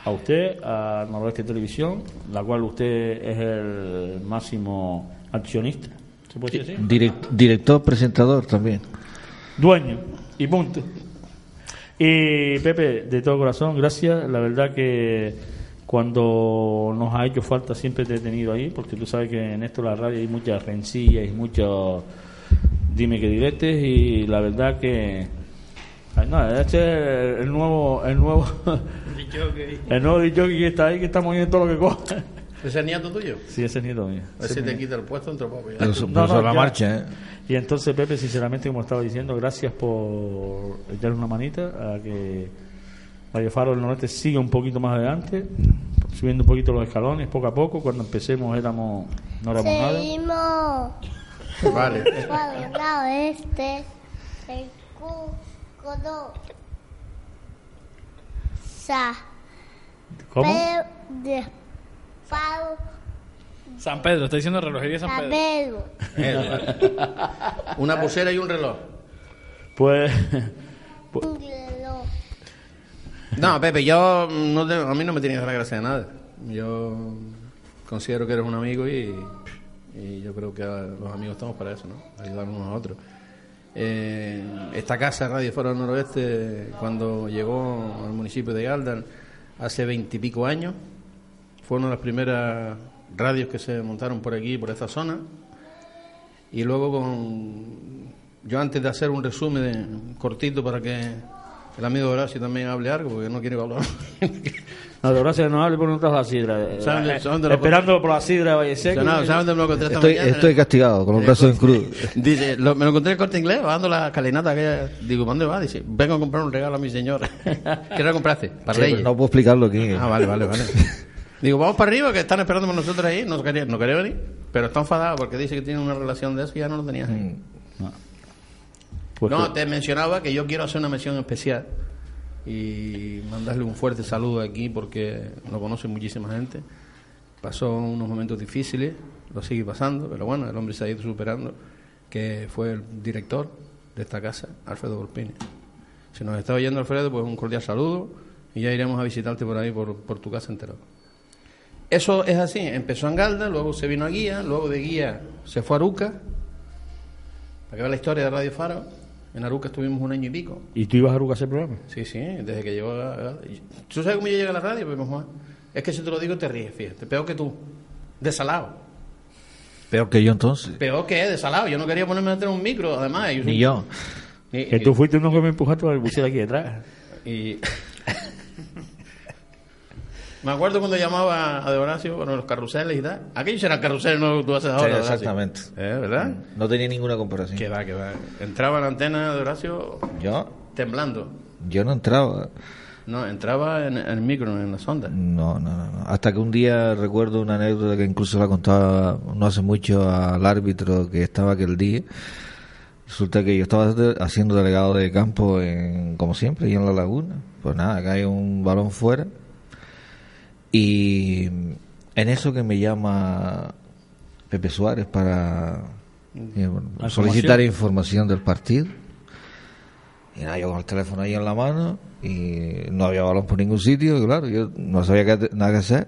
A usted, a Noroeste Televisión, la cual usted es el máximo accionista. ¿Se puede decir director, presentador también. Dueño, y punto. Y Pepe, de todo corazón, gracias. La verdad que cuando nos ha hecho falta siempre te he tenido ahí, porque tú sabes que en esto la radio hay muchas rencillas y muchos dime que diretes y la verdad que no, este es el nuevo el nuevo el nuevo DJ que está ahí que está moviendo todo lo que coge. ¿Ese es nieto tuyo? Sí, ese es nieto mío. A ver si te quita el puesto entre poco. ya. Pero, pero sobre la ya. marcha, ¿eh? Y entonces, Pepe, sinceramente, como estaba diciendo, gracias por echarle una manita a que Radio Faro del Norte siga un poquito más adelante, subiendo un poquito los escalones poco a poco. Cuando empecemos éramos no éramos nada. Seguimos. Vale. Este. El cuco Sa. ¿Cómo? Pero San Pedro, está diciendo relojería San Pedro. Pedro. Una pulsera y un reloj. Pues Un reloj. No, Pepe, yo no te- a mí no me tienes que dar gracias de nada. Yo considero que eres un amigo y, y yo creo que los amigos estamos para eso, ¿no? Ayudarnos unos a otros. Eh, esta casa, Radio Foro del Noroeste, cuando llegó al municipio de Galdan hace veintipico años, fue una de las primeras radios que se montaron por aquí, por esta zona. Y luego con... Yo antes de hacer un resumen de- cortito para que el amigo Horacio también hable algo, porque no quiere hablar. no, de se nos hable por nosotros la sidra. eh, ¿Saben de- eh, saben de lo esperando por la sidra de Valle Seco. No, ¿saben de lo que encontré esta Estoy, mañana? estoy castigado, con los brazos en cruz. Dice, lo- me lo encontré en el corte inglés, bajando la calenata aquella. Digo, ¿dónde va? Dice, vengo a comprar un regalo a mi señora. ¿Qué le compraste? Para Sí, no puedo explicarlo aquí. Ah, vale, vale, vale. Digo, vamos para arriba, que están esperando por nosotros ahí. No quería, no quería venir, pero está enfadado porque dice que tiene una relación de eso y ya no lo tenías ahí. Pues no, que- te mencionaba que yo quiero hacer una mención especial y mandarle un fuerte saludo aquí porque lo conoce muchísima gente. Pasó unos momentos difíciles, lo sigue pasando, pero bueno, el hombre se ha ido superando, que fue el director de esta casa, Alfredo Volpini. Si nos está oyendo Alfredo, pues un cordial saludo y ya iremos a visitarte por ahí, por, por tu casa entera. Eso es así, empezó en Galda, luego se vino a Guía, luego de Guía se fue a Aruca, para que vean la historia de Radio Faro. En Aruca estuvimos un año y pico. ¿Y tú ibas a Aruca a hacer programa? Sí, sí, desde que llegó a... ¿Tú sabes cómo yo llegué a la radio, Pepe Juan? Es que si te lo digo te ríes, fíjate. Peor que tú. Desalado. Peor que yo entonces. Peor que desalado. Yo no quería ponerme a tener un micro, además. Ni yo. Ni- Que tú fuiste uno que me empujaste para el buceo aquí detrás. Y... Me acuerdo cuando llamaba a De Horacio con los carruseles y tal. Aquellos eran carruseles, no lo que tú haces Sí, ahora. Horacio. exactamente. ¿Eh? ¿Verdad? No tenía ninguna comparación. Que va, que va. Entraba en la antena de Horacio Yo, temblando. yo no entraba. No, entraba en, en el micro, en la sonda. No, no, no. Hasta que un día recuerdo una anécdota que incluso la contaba no hace mucho al árbitro que estaba aquel día. Resulta que yo estaba haciendo delegado de campo, en, como siempre, y en la laguna. Pues nada, cae un balón fuera. Y en eso que me llama Pepe Suárez para eh, bueno, La solicitar información. información del partido. Y nada, yo con el teléfono ahí en la mano y no había balón por ningún sitio, y claro, yo no sabía qué- nada que hacer.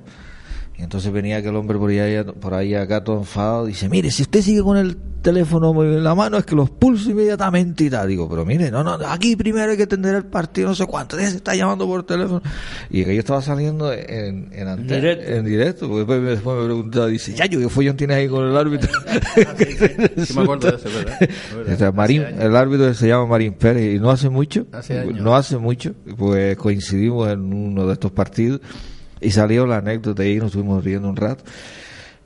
Y entonces venía aquel hombre por ahí, por ahí acá todo enfadado, dice, mire, si usted sigue con el teléfono en la mano es que los pulso inmediatamente y tal. Digo, pero mire, no, no, aquí primero hay que atender el partido, no sé cuánto, se está llamando por teléfono. Y que yo estaba saliendo en, en, ante- directo. en directo, porque después, me- después me preguntaba, dice, ya, yo, ¿qué follón tienes ahí con el árbitro? Sí me acuerdo de eso, es verdad, es verdad. O sea, Marín, Hace años. el árbitro se llama Marín Pérez y no hace mucho, Hace no hace mucho, pues coincidimos en uno de estos partidos y salió la anécdota y nos estuvimos riendo un rato.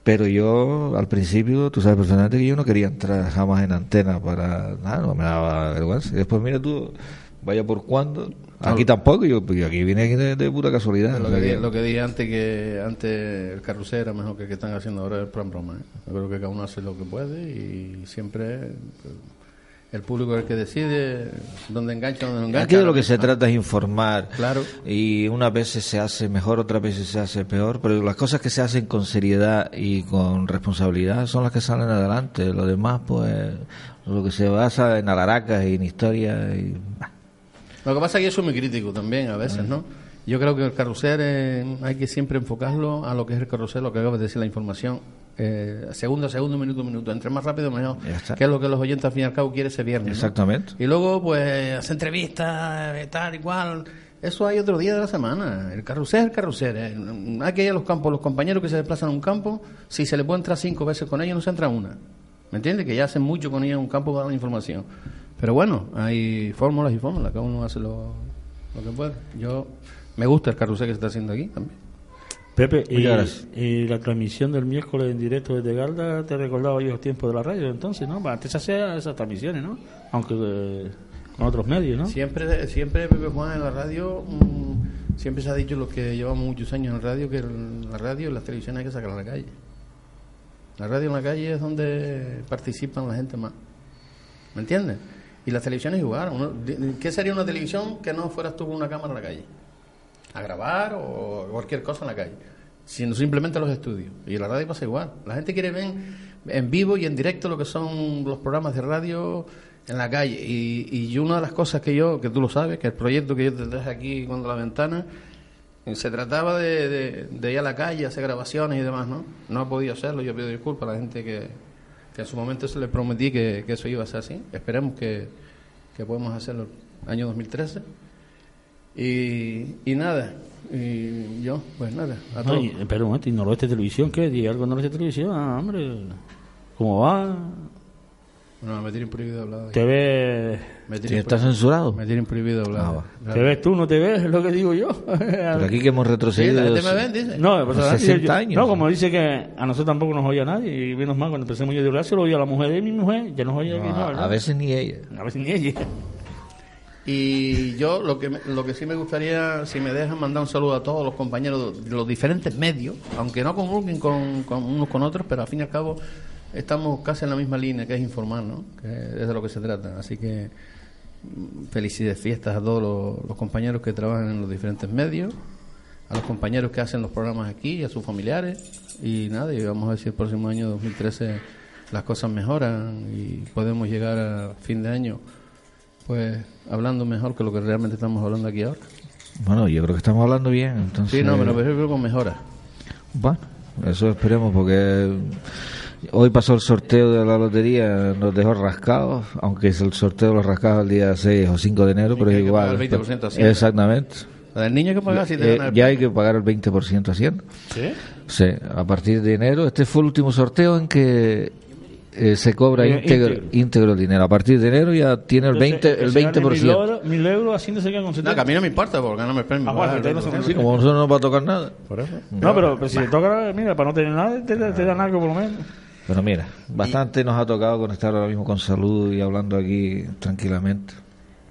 Pero yo, al principio, tú sabes perfectamente que yo no quería entrar jamás en antena para nada, no me daba vergüenza. Y después, mira tú, vaya por cuándo. Aquí tampoco, yo, yo aquí vine de, de pura casualidad. Lo o sea que, que- dije, lo que dije antes, que antes el carrusel era mejor que el que están haciendo ahora el plan broma. ¿eh? Yo creo que cada uno hace lo que puede y siempre pues, el público es el que decide dónde engancha, dónde no engancha. Aquí de lo que se trata es informar. Claro. Y unas veces se hace mejor, otras veces se hace peor, pero las cosas que se hacen con seriedad y con responsabilidad son las que salen adelante. Lo demás, pues, lo que se basa en alaracas y en historias. Y... Lo que pasa es que yo soy muy crítico también a veces, ¿no? Yo creo que el carrusel eh, hay que siempre enfocarlo a lo que es el carrusel, lo que acabas de decir, la información, eh, segundo a segundo, minuto a minuto. Entre más rápido, mejor. Que es lo que los oyentes al fin y al cabo quieren ese viernes. ¿no? Exactamente. Y luego, pues, hacer entrevistas, eh, tal y cual. Eso hay otro día de la semana. El carrusel el carrusel. eh. Hay que ir a los campos, los compañeros que se desplazan a un campo, si se le puede entrar cinco veces con ellos, no se entra una. ¿Me entiendes? Que ya hacen mucho con ellos en un campo para dar información. Pero bueno, hay fórmulas y fórmulas, cada uno hace lo, lo que puede. Yo me gusta el carrusel que se está haciendo aquí también. Pepe, y, la transmisión del miércoles en directo desde Galda, te recordaba yo los tiempos de la radio entonces, ¿no? Antes se hacían esas transmisiones, ¿no? Aunque eh, con otros medios, ¿no? Siempre, siempre Pepe Juan en la radio, mm, siempre se ha dicho los que llevamos muchos años en radio, que la radio y las televisiones hay que sacarla a la calle. La radio en la calle es donde participan la gente más. ¿Me entiendes? Y las televisiones igual. ¿Qué sería una televisión que no fueras tú con una cámara en la calle? A grabar o cualquier cosa en la calle. Sino simplemente los estudios. Y la radio pasa igual. La gente quiere ver en vivo y en directo lo que son los programas de radio en la calle. Y, y una de las cosas que yo, que tú lo sabes, que el proyecto que yo te traje aquí cuando la ventana, se trataba de, de, ir a la calle, hacer grabaciones y demás, ¿no? No he podido hacerlo, yo pido disculpas a la gente que, que en su momento se le prometí que, que eso iba a ser así. Esperemos que, que podamos hacerlo el año 2013. Y, y nada, y yo, pues nada, a todos. Ay, espera un momento, ¿y Noroeste Televisión qué? ¿Di algo en Noroeste Televisión? Ah, hombre, ¿cómo va? No, me tienen prohibido hablar. ¿Te ves? Me ¿Sí está censurado? Me tienen prohibido hablar. Ah. Claro. ¿Te ves tú, no te ves? Es lo que digo yo. Pero aquí que hemos retrocedido. Sí, me ve, dice. No, pues, Los ahora, 60 yo- años. No, como dice que a nosotros tampoco nos oía nadie. Y menos mal, cuando empecé yo de Horacio, lo oía la mujer de mi mujer. Ya nos oía No, aquí, no, a, a veces ni ella. A veces ni ella. Y yo lo que, lo que sí me gustaría, si me dejan, mandar un saludo a todos los compañeros de los diferentes medios, aunque no conjuguen con, con unos con otros, pero al fin y al cabo estamos casi en la misma línea, que es informar, ¿no? Que es de lo que se trata. Así que mm, felicidades fiestas a todos los, los compañeros que trabajan en los diferentes medios, a los compañeros que hacen los programas aquí, a sus familiares. Y nada, y vamos a ver si el próximo año 2013 las cosas mejoran y podemos llegar a fin de año pues hablando mejor que lo que realmente estamos hablando aquí ahora. Bueno, yo creo que estamos hablando bien. Entonces, Sí, no, pero prefiero con mejora. Bueno, eso esperemos porque hoy pasó el sorteo de la lotería, nos dejó rascados, aunque es el sorteo lo rascaba el día 6 o 5 de enero, pero es igual. el 20% a Hacienda. Exactamente. Del niño hay que pagar si te Eh, el ya hay que pagar el 20% haciendo. ¿Sí? Sí, a partir de enero. Este fue el último sorteo en que eh, se cobra Eh, íntegro, íntegro. íntegro el dinero. A partir de enero ya tiene el 20%. El 20%. Mil euros, mil euros haciendo se queda con No, 70. que a mí no me importa porque ganarme el premio. Ah, bueno, entonces no se 20%. Sí, como nosotros no nos va a tocar nada. Por eso. No, pero, pero si te toca, mira, para no tener nada, te, te dan algo por lo menos. Pero mira, bastante nos ha tocado conectar ahora mismo con salud y hablando aquí tranquilamente.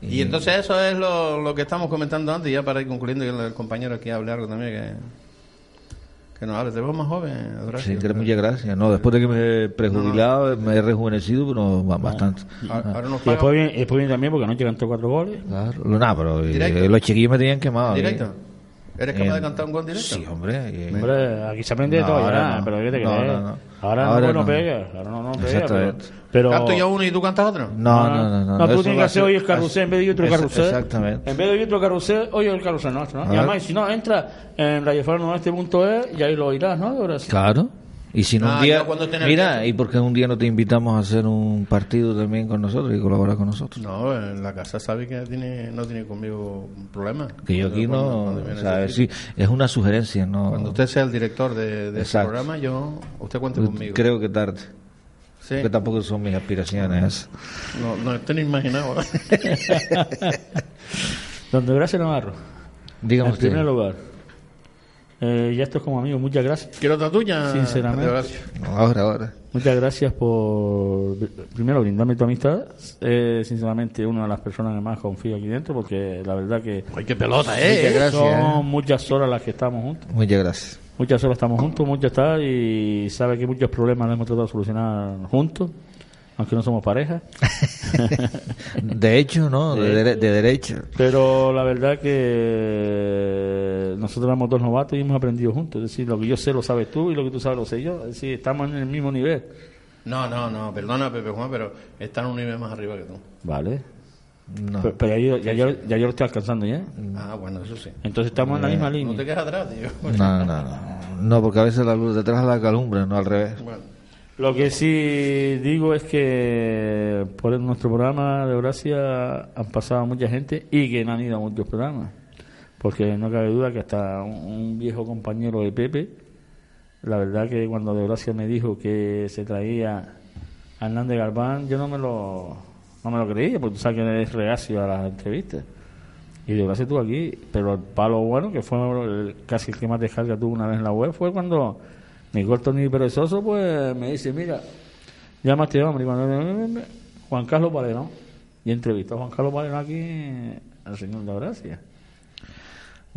Y entonces eso es lo, lo que estamos comentando antes, ya para ir concluyendo, que el compañero aquí hable algo también, que, que nos. Te veo más joven, Horacio. Sí, que muchas gracias. No, después de que me he prejubilado, me he rejuvenecido, pero ba- bastante. Ahora nos Y después viene, después viene también porque anoche cantó cuatro goles. Claro, lo- nada, pero eh, los chiquillos me tenían quemado. mí. ¿Directo? ¿Eres capaz de Eh, cantar un gol directo? Sí, hombre. y- Hombre, aquí se aprende de No, todo ahora ya, no. pero ¿qué te No, crees? no, no. Ahora, Ahora no, no no. pega, ahora no, no pega. Exactamente. pero- Canto yo uno y tú cantas otro. No, no, no. No, No, tú eso tienes que hacer hoy el carrusel en vez de otro Eso- carrusel. Exactamente. En vez de otro carrusel, oye el carrusel nuestro, ¿no? Y además, si no, entra en radiofarnoeste.es y ahí lo oirás, ¿no? Ahora sí. Claro. Y si no Ah, un día, mira, y porque un día no te invitamos a hacer un partido también con nosotros y colaborar con nosotros. No, en la casa sabe que tiene, no tiene conmigo problema. Que yo aquí Cuando- no, cuando viene o sea, sí, es una sugerencia, no. Cuando usted sea el director de, de ese programa, yo, usted cuente Yo conmigo. Creo que tarde. Sí. Porque tampoco son mis aspiraciones. No, no estoy ni imaginado. Don Gracia Navarro. Dígame En usted. primer lugar. Eh, ya esto es como amigo, muchas gracias. ¿Quiero otra tuya? Sinceramente. Horacio? Ahora, ahora. Muchas gracias por, primero, brindarme tu amistad. Eh, sinceramente, una de las personas que más confío aquí dentro, porque la verdad que. ¡Ay, qué pelota, eh! Muchas gracias, Son eh. muchas horas las que estamos juntos. Muchas gracias. Muchas horas estamos juntos, muchas tal, y sabe que muchos problemas los hemos tratado de solucionar juntos, aunque no somos pareja. De hecho, ¿no? De, dere- de derecho. Pero la verdad que nosotros éramos dos novatos y hemos aprendido juntos. Es decir, lo que yo sé lo sabes tú y lo que tú sabes lo sé yo. Es decir, estamos en el mismo nivel. No, no, no, perdona, Pepe Juan, pero está en un nivel más arriba que tú. Vale. No. Pero, pero ya, yo, ya, yo, ya yo lo estoy alcanzando ya. Ah, bueno, eso sí. Entonces estamos en la misma No línea. te quedes atrás, tío. No, no, no. No, porque a veces la luz detrás de la calumbra, no al revés. Bueno, Lo que sí digo es que por nuestro programa de Eurasia han pasado mucha gente y que no han ido a muchos programas. Porque no cabe duda que hasta un, un viejo compañero de Pepe, la verdad que cuando de Eurasia me dijo que se traía a Hernández Garbán, yo no me lo, no me lo creía, porque tú sabes que es reacio a las entrevistas. Y de Eurasia estuvo aquí, pero el palo bueno, que fue el- casi el que más descarga tuvo una vez en la web, fue cuando mi corto ni perezoso, pues me dice, mira, llama a este hombre. Juan Carlos Palerón. Y entrevistó a Juan Carlos Palerón aquí al señor de Gracia.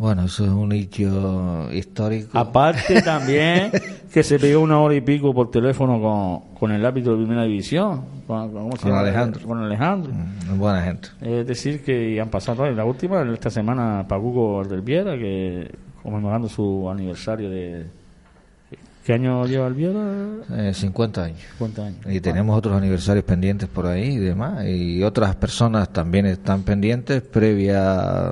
Bueno, eso es un hecho histórico. Aparte también que se pegó una hora y pico por teléfono con, con el árbitro de primera división. Con, con- ¿cómo se Con llama? Alejandro. Con Alejandro. Mm, Buena gente. Es decir, que han pasado, la última, esta semana, Pacuco del Viera, que conmemorando su aniversario de... ¿Qué año lleva el Viera? Eh, 50 años. 50 años. Y tenemos otros aniversarios pendientes por ahí y demás. Y otras personas también están pendientes previa.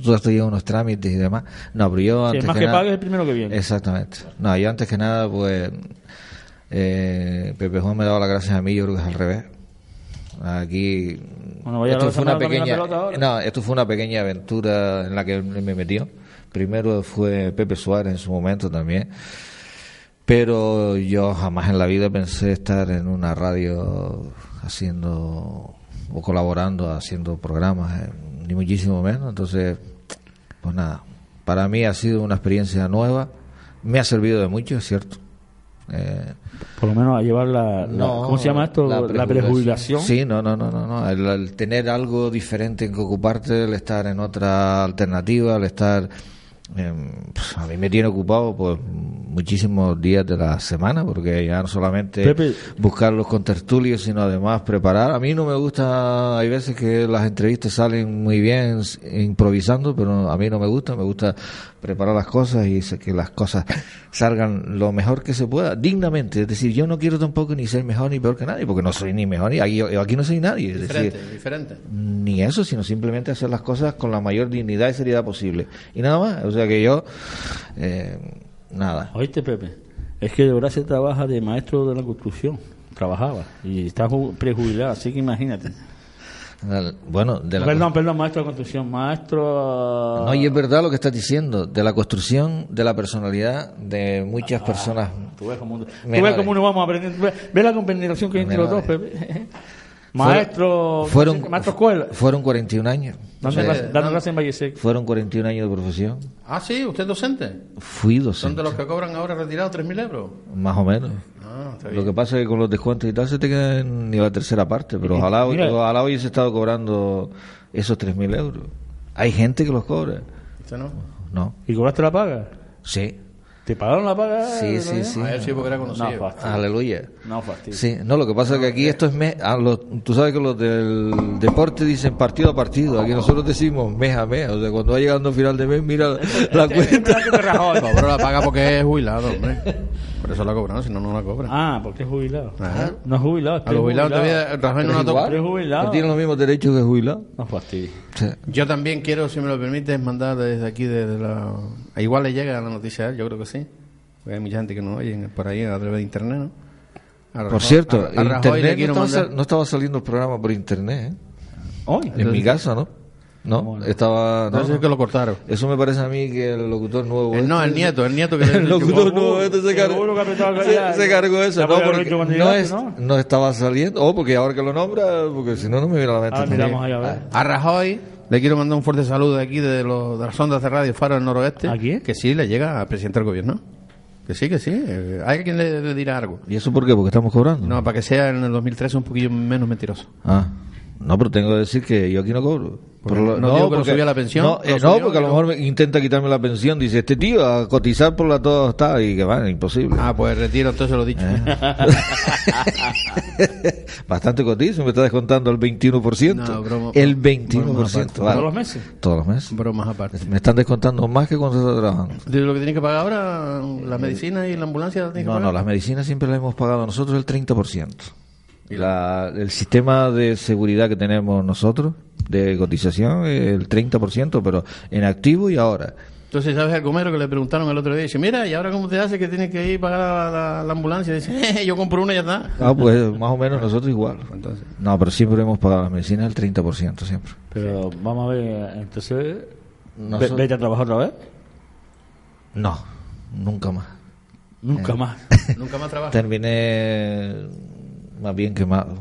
Tú has tenido unos trámites y demás. No, pero yo Sí, antes más que, nada- pague es el primero que viene. Exactamente. No, yo antes que nada, pues. Eh, Pepe Juan me daba las gracias a mí, yo creo que es al revés. Aquí. Bueno, vaya esto fue una pequeña. No, esto fue una pequeña aventura en la que me metió. Primero fue Pepe Suárez en su momento también. Pero yo jamás en la vida pensé estar en una radio haciendo o colaborando, haciendo programas, eh, ni muchísimo menos. Entonces, pues nada, para mí ha sido una experiencia nueva. Me ha servido de mucho, es cierto. Eh, Por lo menos a llevar la, la- ¿cómo se llama esto? La, prejubilación. Sí, no, no, no, no, no. El, el tener algo diferente en que ocuparte, el estar en otra alternativa, el estar em, pues, a mí me tiene ocupado pues muchísimos días de la semana porque ya no solamente Pepe. buscar los contertulios sino además preparar a mí no me gusta hay veces que las entrevistas salen muy bien improvisando pero a mí no me gusta me gusta preparar las cosas y que las cosas salgan lo mejor que se pueda dignamente es decir yo no quiero tampoco ni ser mejor ni peor que nadie porque no soy ni mejor ni aquí, yo aquí no soy nadie es decir Diferente, diferente. ni eso, sino simplemente hacer las cosas con la mayor dignidad y seriedad posible. Y nada más, o sea que yo, eh, nada. Oíste, Pepe, es que de verdad se trabaja de maestro de la construcción. Trabajaba y está ju- prejubilado, así que imagínate. Bueno, de la Perdón, perdón, maestro de construcción, maestro. No, y es verdad lo que estás diciendo, de la construcción de la personalidad de muchas personas. Tú ves cómo, tú menores. ves cómo nos vamos aprendiendo. Ve, ve la compenetración que hay entre los dos, Pepe. Maestro, Fueron, maestro escuela. fueron 41 años. Sea, clase- dando clase en Valle Seco. Fueron 41 años de profesión. Ah, sí, usted es docente. Fui Son docente, de los que cobran ahora retirados 3.000 euros. más o menos. Ah, está Lo que pasa es que con los descuentos y tal se te queda ni la tercera parte, pero ojalá, mira. ojalá hubiese estado cobrando esos 3.000 euros. Hay gente que los cobra. ¿Usted no? No. ¿Y cobraste la paga? Sí. ¿Te pagaron la paga? Sí, sí, sí. A él sí, porque era conocido. No, fastidio. Aleluya. No, fastidio. Sí, no, lo que pasa es que aquí esto es mes, ah, los- tú sabes que los del deporte dicen partido a partido, aquí nosotros decimos mes a mes, o sea, cuando va llegando final de mes, mira la cuenta. Cobró la paga porque es jubilado, hombre. Por eso la cobraron, si no, no la cobran. Ah, porque es jubilado. Ajá. No es jubilado. A los jubilados jubilado. todavía Rafael no la toca. igual, Pero es jubilado. que tienen los mismos derechos que jubilado. No fastidio. Sí. Yo también quiero, si me lo permites, mandar desde aquí, desde la... a Igual le llega la noticia a él, yo creo que sí. Porque hay mucha gente que nos oye por ahí a través de internet, ¿no? Por cierto, a- a internet no estaba, mandar- no estaba saliendo el programa por internet, ¿eh? Hoy. En mi casa, ¿no? No, estaba... No, Entonces es que lo cortaron. Eso me parece a mí que el locutor nuevo... El- no, este- el nieto, el nieto que le- el locutor nuevo este se cargó, se, se cargó eso, no, porque no, llegaste, es, ¿no? no estaba saliendo, oh, porque ahora que lo nombra, porque si no, no me viene a la mente. Ah, miramos ahí a ver. A Rajoy le quiero mandar un fuerte saludo de aquí, de, los, de las ondas de radio Faro del Noroeste. ¿A quién? Que sí le llega al presidente del gobierno. Que sí, que sí. Eh, Hay quien le, le dirá algo. ¿Y eso por qué? Porque estamos cobrando. No, para que sea en el 2013 un poquillo menos mentiroso. Ah, no, pero tengo que decir que yo aquí no cobro. Porque Por lo- no digo que no subía la pensión, No, no eh, subió, no, porque a lo mejor me intenta quitarme la pensión. Dice, este tío a cotizar por la todo está y que va, imposible. Ah, pues retiro entonces lo dicho. Bastante cotizo, me está descontando el 21%. No, broma- el bromas 21%. aparte. vale. ¿Todos los meses? Todos los meses. Bromas aparte. Me están descontando más que cuando está trabajando. ¿De lo que tienen que pagar ahora? ¿La medicina y la ambulancia? la tienen que No, pagar? no, las medicinas siempre las hemos pagado nosotros el 30%. La, el sistema de seguridad que tenemos nosotros, de cotización, el 30%, pero en activo y ahora. Entonces, ¿sabes al comero que le preguntaron el otro día? Dice, mira, ¿y ahora cómo te hace que tienes que ir a pagar la, la- la ambulancia? Dice, yo compro una y ya está. Ah, pues más o menos nosotros igual. Entonces. No, pero siempre hemos pagado las medicinas el 30% siempre. Pero vamos a ver, entonces. Nosotros- ¿Vete a trabajar otra vez? No, nunca más. Nunca Eh, más. Nunca más trabajas. Terminé más bien quemado.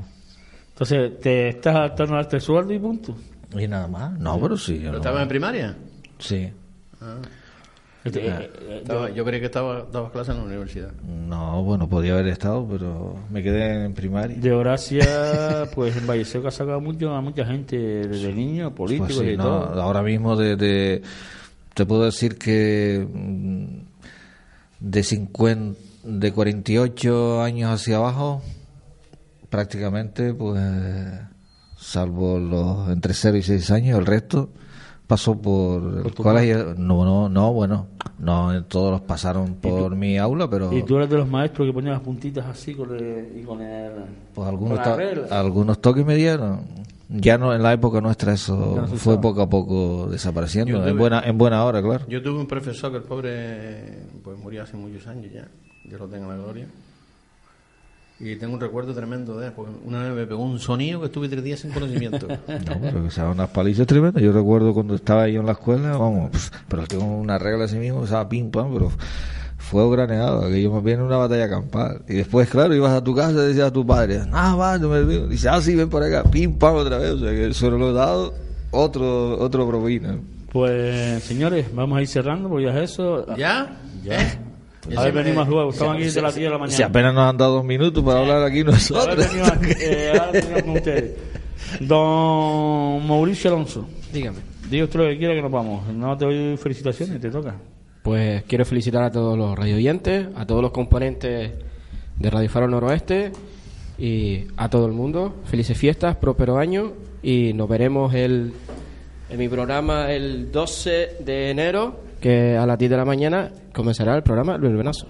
Entonces, ¿te estás adaptando a este sueldo y punto? ¿Y nada más? No, pero sí. yo ¿Pero no- estabas en primaria? Sí. Ah. Este, Ah, eh, eh, estaba- yo creí que estaba, dabas clases en la universidad. No, bueno, podía haber estado, pero me quedé en primaria. De Horacia, pues en Valle Seco ha sacado mucho, a mucha gente desde niños, políticos Pues sí, y no, todo. ahora mismo de, de- te puedo decir que mm, de 50, de 48 años hacia abajo, prácticamente, pues, salvo los entre 0 y 6 años, el resto pasó por el colegio. No, no, no, bueno, no todos los pasaron por mi aula, pero Y tú eres de los maestros que ponían las puntitas así con el, y con el... pues algunos, con la ta- regla. algunos toques me dieron. Ya no en la época nuestra eso no fue poco a poco desapareciendo, en buena en buena hora, claro. Yo tuve un profesor que el pobre pues murió hace muchos años ya, yo lo tengo en la gloria. Y tengo un recuerdo tremendo de él, porque una vez me pegó un sonido que estuve tres días sin conocimiento. No, pero que se daban unas palizas tremendas. Yo recuerdo cuando estaba yo en la escuela, vamos, pero tengo una regla así mismo, usaba pim pam, pero fuego graneado, que yo más bien una batalla campal. Y después, claro, ibas a tu casa y decías a tu padre, ah, va, no me veo. Dice, ah, sí, ven por acá, pim pam otra vez. O sea, que sobre lo dado, otro, otro propina. Pues, señores, vamos a ir cerrando, porque ya es eso. ¿Ya? Ya. ¿Eh? A ver, venimos luego. Estaban aquí Si- desde las 10 de la mañana. Si apenas nos han dado dos minutos para hablar aquí A ver, nosotros. venimos, eh, ahora venimos con ustedes. Don Mauricio Alonso. Dígame. Diga usted lo que quiera que nos vamos. No te doy felicitaciones, te toca. Pues quiero felicitar a todos los radioyentes, a todos los componentes de Radio Faro Noroeste y a todo el mundo. Felices fiestas, próspero año y nos veremos el, en mi programa el 12 de enero, que a las 10 de la mañana comenzará el programa Luis Venazo.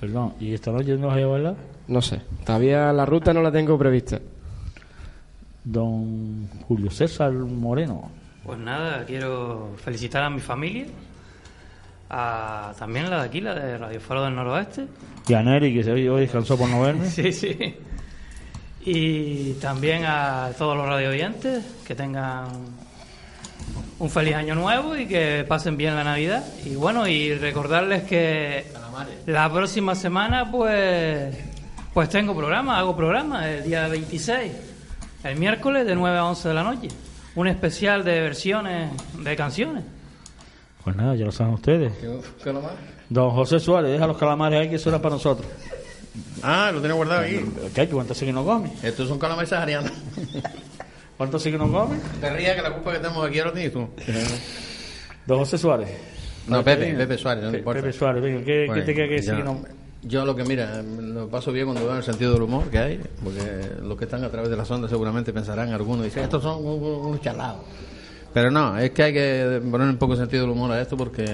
Perdón, ¿y esta noche no vas a bailar? No sé, todavía la ruta no la tengo prevista. Don Julio César Moreno. Pues nada, quiero felicitar a mi familia, a también la de aquí, la de Radio Faro del Noroeste. Y a Neri, que se hoy hoy descansó por no verme. Sí, sí. Y también a todos los radio oyentes que tengan un feliz año nuevo y que pasen bien la Navidad. Y bueno, y recordarles que la próxima semana pues pues tengo programa, hago programa el día 26, el miércoles de 9 a 11 de la noche. Un especial de versiones de canciones. Pues nada, ya lo saben ustedes. Don José Suárez, deja los calamares ahí que eso era para nosotros. Ah, lo tenía guardado aquí. ¿Qué hay que aguantarse que no come? Estos son calamares saharianos. ¿Cuánto sí que no come? Te rías que la culpa que tenemos aquí ahora tienes tú. Don José Suárez. No, Pepe. Pepe Suárez, no Pe- importa. Pepe Suárez, venga, ¿qué, te queda que decir? yo- No? Yo lo que mira, lo paso bien cuando veo el sentido del humor que hay, porque los que están a través de las ondas seguramente pensarán algunos, dicen, estos son un- un- unos chalados. Pero no, es que hay que poner un poco de sentido del humor a esto porque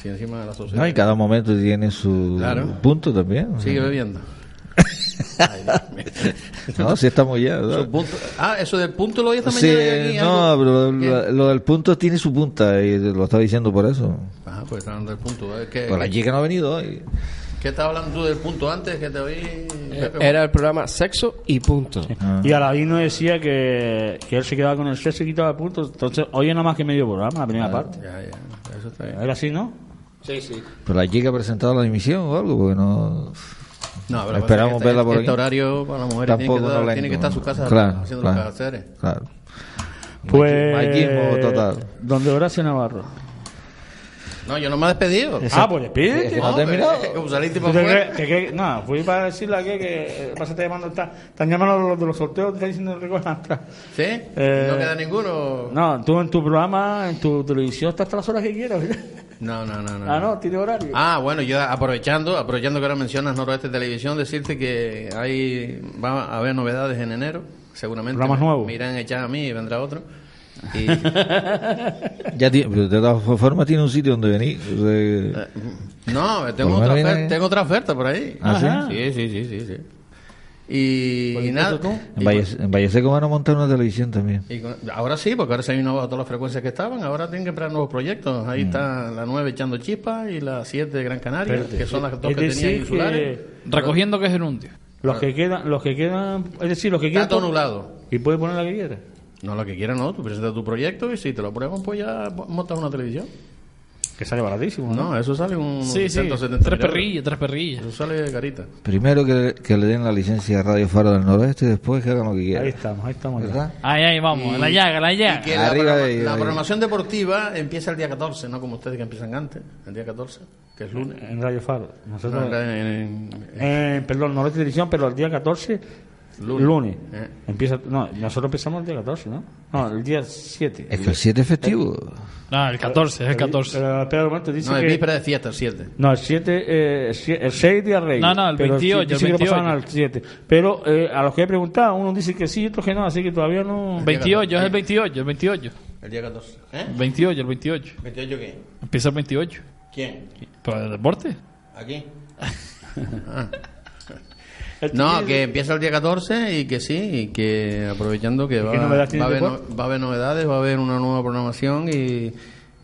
si encima de la sociedad... No, y cada momento tiene su Claro. punto también. Sigue bebiendo. No, sí estamos ya. punto- Ah, eso del punto lo esta Sí, mañana. no, algo- pero ¿Qué? lo, lo del punto tiene su punta y lo estaba diciendo por eso. Ah, pues está hablando del punto. ¿eh? ¿Qué, Pues la chica no ha venido hoy. ¿Qué estabas hablando tú del punto antes que te oí? Pepe? Era el programa Sexo y Punto. Y Aladino decía que, que él se quedaba con el sexo y quitaba puntos. Entonces, oye nada más que medio programa, la primera parte. Ya, ya, eso está bien. ¿Era así, no? Sí, sí. Pero la chica ha presentado la dimisión o algo, porque no. No, pero Esperamos este- verla por este aquí. horario para las mujeres tiene que Tampoco estar- no tiene que estar en su casa Claro, haciendo claro, los quehaceres. Claro. Pues. Machismo total. Donde Horacio Navarro. No, yo no me he despedido. Ah, pues despídete. No saliste ¿Tú para te afuera. que- que- no, fui para decirle a que, que eh, llamando, está, están llamando los de los sorteos, te están diciendo que recojan atrás. ¿Sí? Eh, ¿No queda ninguno? No, tú en tu programa, en tu televisión, estás hasta las horas que quieras. No, no, no. no. Ah, no, tiene horario. Ah, bueno, yo aprovechando, aprovechando que ahora mencionas Noroeste Televisión, decirte que hay va a haber novedades en enero, seguramente. Programas nuevos. Me irán a echar a mí y vendrá otro. Y, Ya tiene, pero de todas formas tiene un sitio donde venir. o sea, no, tengo otra, oferta, tengo otra oferta por ahí. ¿Ah, sí? Sí, sí, sí, sí. Y, y nada. en, Valle, en Valle Seco van a montar una televisión también. Y con- ahora sí, porque ahora se han innovado todas las frecuencias que estaban, ahora tienen que emplear nuevos proyectos. Mm. Ahí está la 9 echando chispas y la 7 de Gran Canaria, Espérate. que son las dos Es que decir tenían insulares. Recogiendo que es gerundio. Los que quedan, los que quedan, es decir, los que quedan. Está todo anulado. Y puede poner la que quiera. No, lo que quieras no, tú presentas tu proyecto y si te lo aprueban, pues ya montas una televisión. Que sale baratísimo. No, eso sale un Sí, sí. 170 Tres mil euros. perrillas, tres perrillas. Eso sale carita. Primero que, que le den la licencia a Radio Faro del Noroeste y después que hagan lo que quieran. Ahí estamos, ahí estamos. ¿Verdad? Ahí, ahí, vamos. Y- la llaga, la Y llaga. que la, Arriba programa- de- la de- programación deportiva empieza el día 14, no como ustedes que empiezan antes, el día 14, que es lunes. En Radio Faro. Nosotros, No, en- en- Eh, perdón, no es televisión, pero el día 14, Lunes. lunes. Eh. Empieza, no, nosotros empezamos el día 14, ¿no? No, el día 7. Es que el 7 es festivo. No, el 14, es el 14. Pero, espera un momento, dice no, que... víspera de fiesta, el 7. No, el 7, eh, el sie- el 6 día rey. No, no, el 28, dice el que lo pasaban 28. al 7. Pero eh, a los que he preguntado, uno dice que sí, otros que no, así que todavía no... 28, es el 28, el 28. El día 14. ¿Eh? 28, el 28. ¿28 qué? Empieza el 28. ¿Quién? ¿Para el deporte? ¿Aquí? Ah. No, que empieza el día 14 y que sí, y que aprovechando que va, tiene va, a haber, el no- va a haber novedades, va a haber una nueva programación y,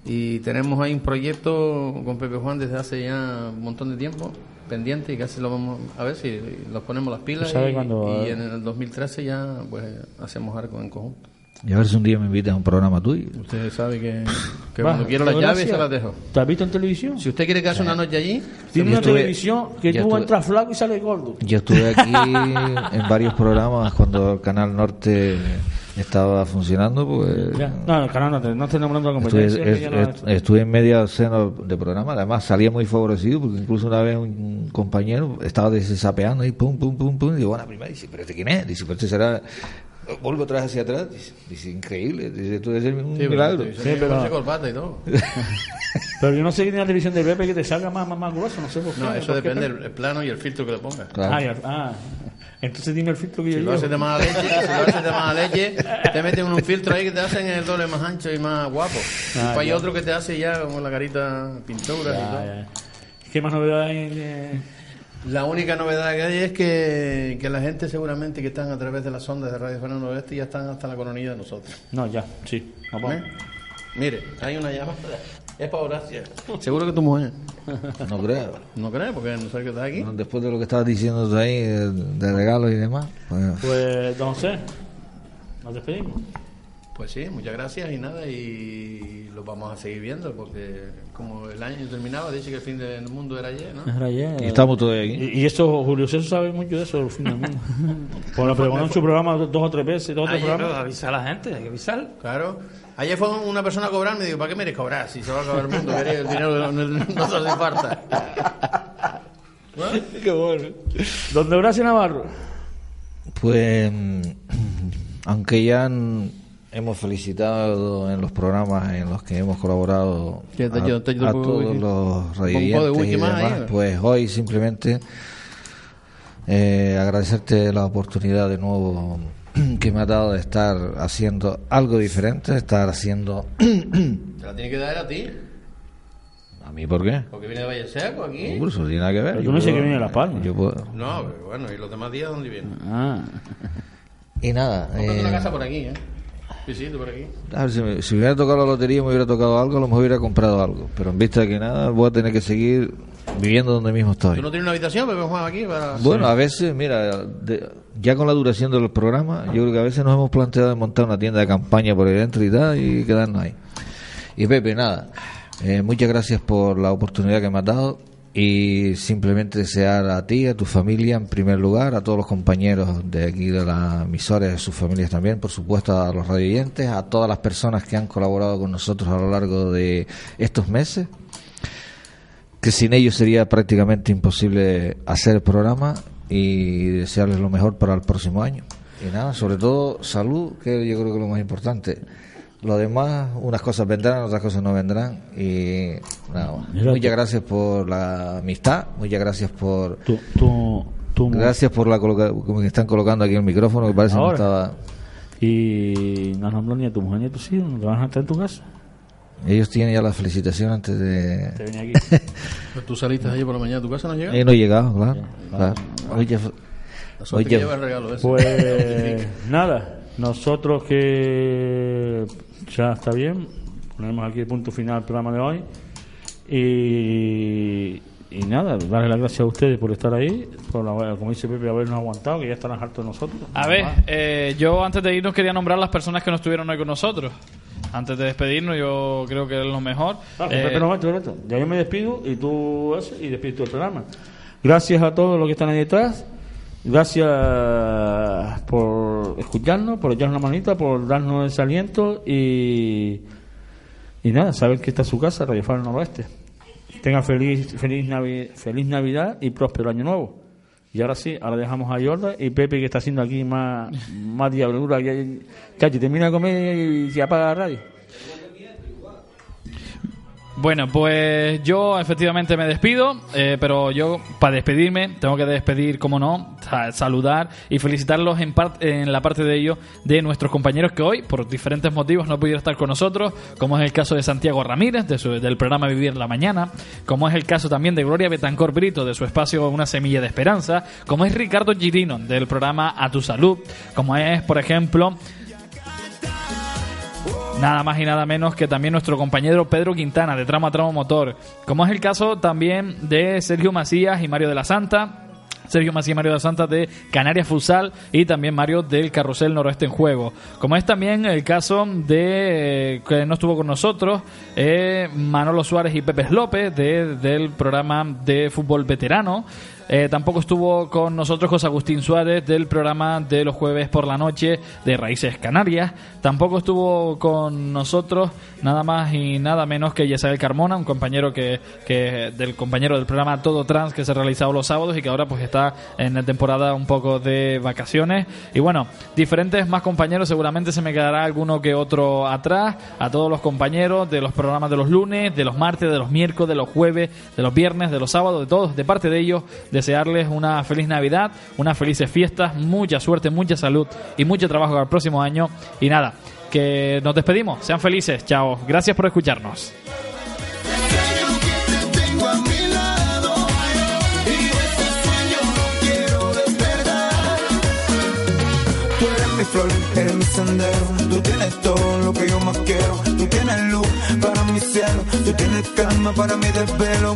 y tenemos ahí un proyecto con Pepe Juan desde hace ya un montón de tiempo pendiente y casi lo vamos a ver si nos ponemos las pilas y, cuando- y en el 2013 ya pues hacemos algo en conjunto. Y a ver si un día me invitan a un programa tuyo. Usted sabe que, que cuando quiero las llaves se las dejo. ¿Te has visto en televisión? Si usted quiere que haga una noche allí, Tiene una estuve- televisión que tú estuve- entras flaco y sales gordo. Yo estuve aquí en varios programas cuando el Canal Norte estaba funcionando. Pues, Ya. No, el canal no te, no estoy nombrando la Estuve, competencia. que est- ya no- est- estuve en media docena de programas, además salía muy favorecido porque incluso una vez un compañero estaba desapeando y pum, pum, pum, pum, y digo, bueno, primero dice, pero este quién es, dice, pero este será, vuelvo atrás hacia atrás, dice, dice, increíble, dice, esto es un Sí, pero- milagro. sí, Sí, pero- con corbata y todo. Pero yo no sé que tiene la televisión de Pepe que te salga más, más, más grueso, no sé por qué. No, eso ¿Por qué, depende del el plano y el filtro que le ponga. Claro. Ah, ya, ah, entonces dime el filtro que yo Si lo llevo. haces de mala leche, si lo haces de mala leche, te meten un filtro ahí que te hacen el doble más ancho y más guapo. Ah, Después hay otro que te hace ya como la carita pintura y todo. ya. ¿Qué más novedades hay? eh? La única novedad que hay es que, que la gente seguramente que están a través de las ondas de Radio Fernando Oeste ya están hasta la coronilla de nosotros. No, ya, sí. ¿Eh? Mire, hay una llamada. Es para Horacio. Seguro que tu mujer. No creo. No crees, porque no sé que está aquí. Después de lo que estabas diciendo ahí, de, de regalos y demás. pues, Pues, don José, nos despedimos. Pues sí, muchas gracias y nada, y lo vamos a seguir viendo, porque como el año terminaba, dice que el fin del mundo era ayer, ¿no? Era ayer. Y estamos todavía aquí. Y, y eso, Julio César sabe mucho de eso, del fin del mundo. Pues lo pregonó en su programa dos o tres veces, dos o tres programas. Avisa a la gente, hay que avisar. Claro. Ayer fue una persona a cobrar, me dijo, ¿para qué me quieres cobrar? Si se va a acabar el mundo, el dinero no, no, no te hace falta. Qué bueno. Don Horacio Navarro. Pues aunque ya han- hemos felicitado en los programas en los que hemos colaborado a, a todos los whisky y demás, pues hoy simplemente eh, agradecerte la oportunidad de nuevo que me ha dado de estar haciendo algo diferente, estar haciendo Te la tiene que dar a ti. a mí por qué Porque viene de Valle Seco aquí. Seguro, eso no tiene nada que ver. Pero tú Yo no puedo- que viene de La Palma. yo puedo- No, pero bueno, ¿y los demás días dónde vienen? Ah. Y nada. Comprando eh, una casa por aquí, ¿eh? Visito por aquí. A ver, si, me, si me hubiera tocado la lotería me hubiera tocado algo, a lo mejor hubiera comprado algo. Pero en vista de que nada, voy a tener que seguir viviendo donde mismo estoy. ¿Tú no tienes una habitación, Pepe Juan, aquí? Para... Bueno, a veces, mira, de- ya con la duración de los programas, yo creo que a veces nos hemos planteado de montar una tienda de campaña por ahí dentro y tal, y quedarnos ahí. Y Pepe, nada, eh, muchas gracias por la oportunidad que me has dado y simplemente desear a ti, a tu familia en primer lugar, a todos los compañeros de aquí de la emisora y a sus familias también, por supuesto a los radioyentes, a todas las personas que han colaborado con nosotros a lo largo de estos meses que sin ellos sería prácticamente imposible hacer el programa y desearles lo mejor para el próximo año. Y nada, sobre todo salud, que yo creo que es lo más importante. Lo demás, unas cosas vendrán, otras cosas no vendrán. Y nada, más. Muchas gracias por la amistad, muchas gracias por... Tú, tú, tú- Gracias por la coloca como que están colocando aquí el micrófono, que parece que no estaba... Y no nombró ni a tu mujer ni a tus hijos, ¿no te van a estar en tu casa? Ellos tienen ya la felicitación antes de... Te venía aquí. Tú saliste ayer por la mañana a tu casa, ¿no has llegado? Ellos no he llegado, claro. claro. Oye, que oye, lleva el regalo ese. Pues nada, nosotros que ya está bien, ponemos aquí el punto final al programa de hoy. Y, y nada, darle las gracias a ustedes por estar ahí, por la- como dice Pepe, habernos aguantado, que ya estarán hartos de nosotros. A ver, eh, yo antes de irnos quería nombrar las personas que no estuvieron hoy con nosotros. Antes de despedirnos, yo creo que es lo mejor. Ah, Eh, Pepe, no, momento, momento. Ya yo me despido y tú haces y despides tú el programa. Gracias a todos los que están ahí detrás. Gracias escucharnos, por echarnos una manita, por darnos ese aliento y, y nada, saber que está su casa, Radio Faro Noroeste. Tengan feliz, feliz, Navi- feliz Navidad y próspero Año Nuevo. Y ahora sí, ahora dejamos a Yorda y Pepe que está haciendo aquí más, más diablura. Chachi, termina de comer y se apaga la radio. Bueno, pues yo efectivamente me despido, eh, pero yo para despedirme tengo que despedir, como no, sa- saludar y felicitarlos en, en la parte de ello de nuestros compañeros que hoy, por diferentes motivos, no pudieron estar con nosotros, como es el caso de Santiago Ramírez, de su- del programa Vivir la Mañana, como es el caso también de Gloria Betancor Brito, de su espacio Una Semilla de Esperanza, como es Ricardo Girino, del programa A Tu Salud, como es, por ejemplo, Nada más y nada menos que también nuestro compañero Pedro Quintana de Tramo a Tramo Motor. Como es el caso también de Sergio Macías y Mario de la Santa. Sergio Macías y Mario de la Santa de Canarias Futsal y también Mario del Carrusel Noroeste en Juego. Como es también el caso de eh, que no estuvo con nosotros eh, Manolo Suárez y Pepe López de- del programa de fútbol veterano. Eh, tampoco estuvo con nosotros José Agustín Suárez del programa de los jueves por la noche de Raíces Canarias. Tampoco estuvo con nosotros nada más y nada menos que Yesabel Carmona, un compañero que, que del compañero del programa Todo Trans que se realizaba los sábados y que ahora pues está en la temporada un poco de vacaciones. Y bueno, diferentes más compañeros, seguramente se me quedará alguno que otro atrás. A todos los compañeros de los programas de los lunes, de los martes, de los miércoles, de los jueves, de los viernes, de los sábados, de todos, de parte de ellos, desearles una feliz Navidad, unas felices fiestas, mucha suerte, mucha salud y mucho trabajo para el próximo año. Y nada, que nos despedimos. Sean felices. Chao. Gracias por escucharnos. mi flor, eres mi sendero. Tú tienes todo lo que yo más quiero. Tú tienes luz para mi cielo. Tú tienes calma para mi desvelo.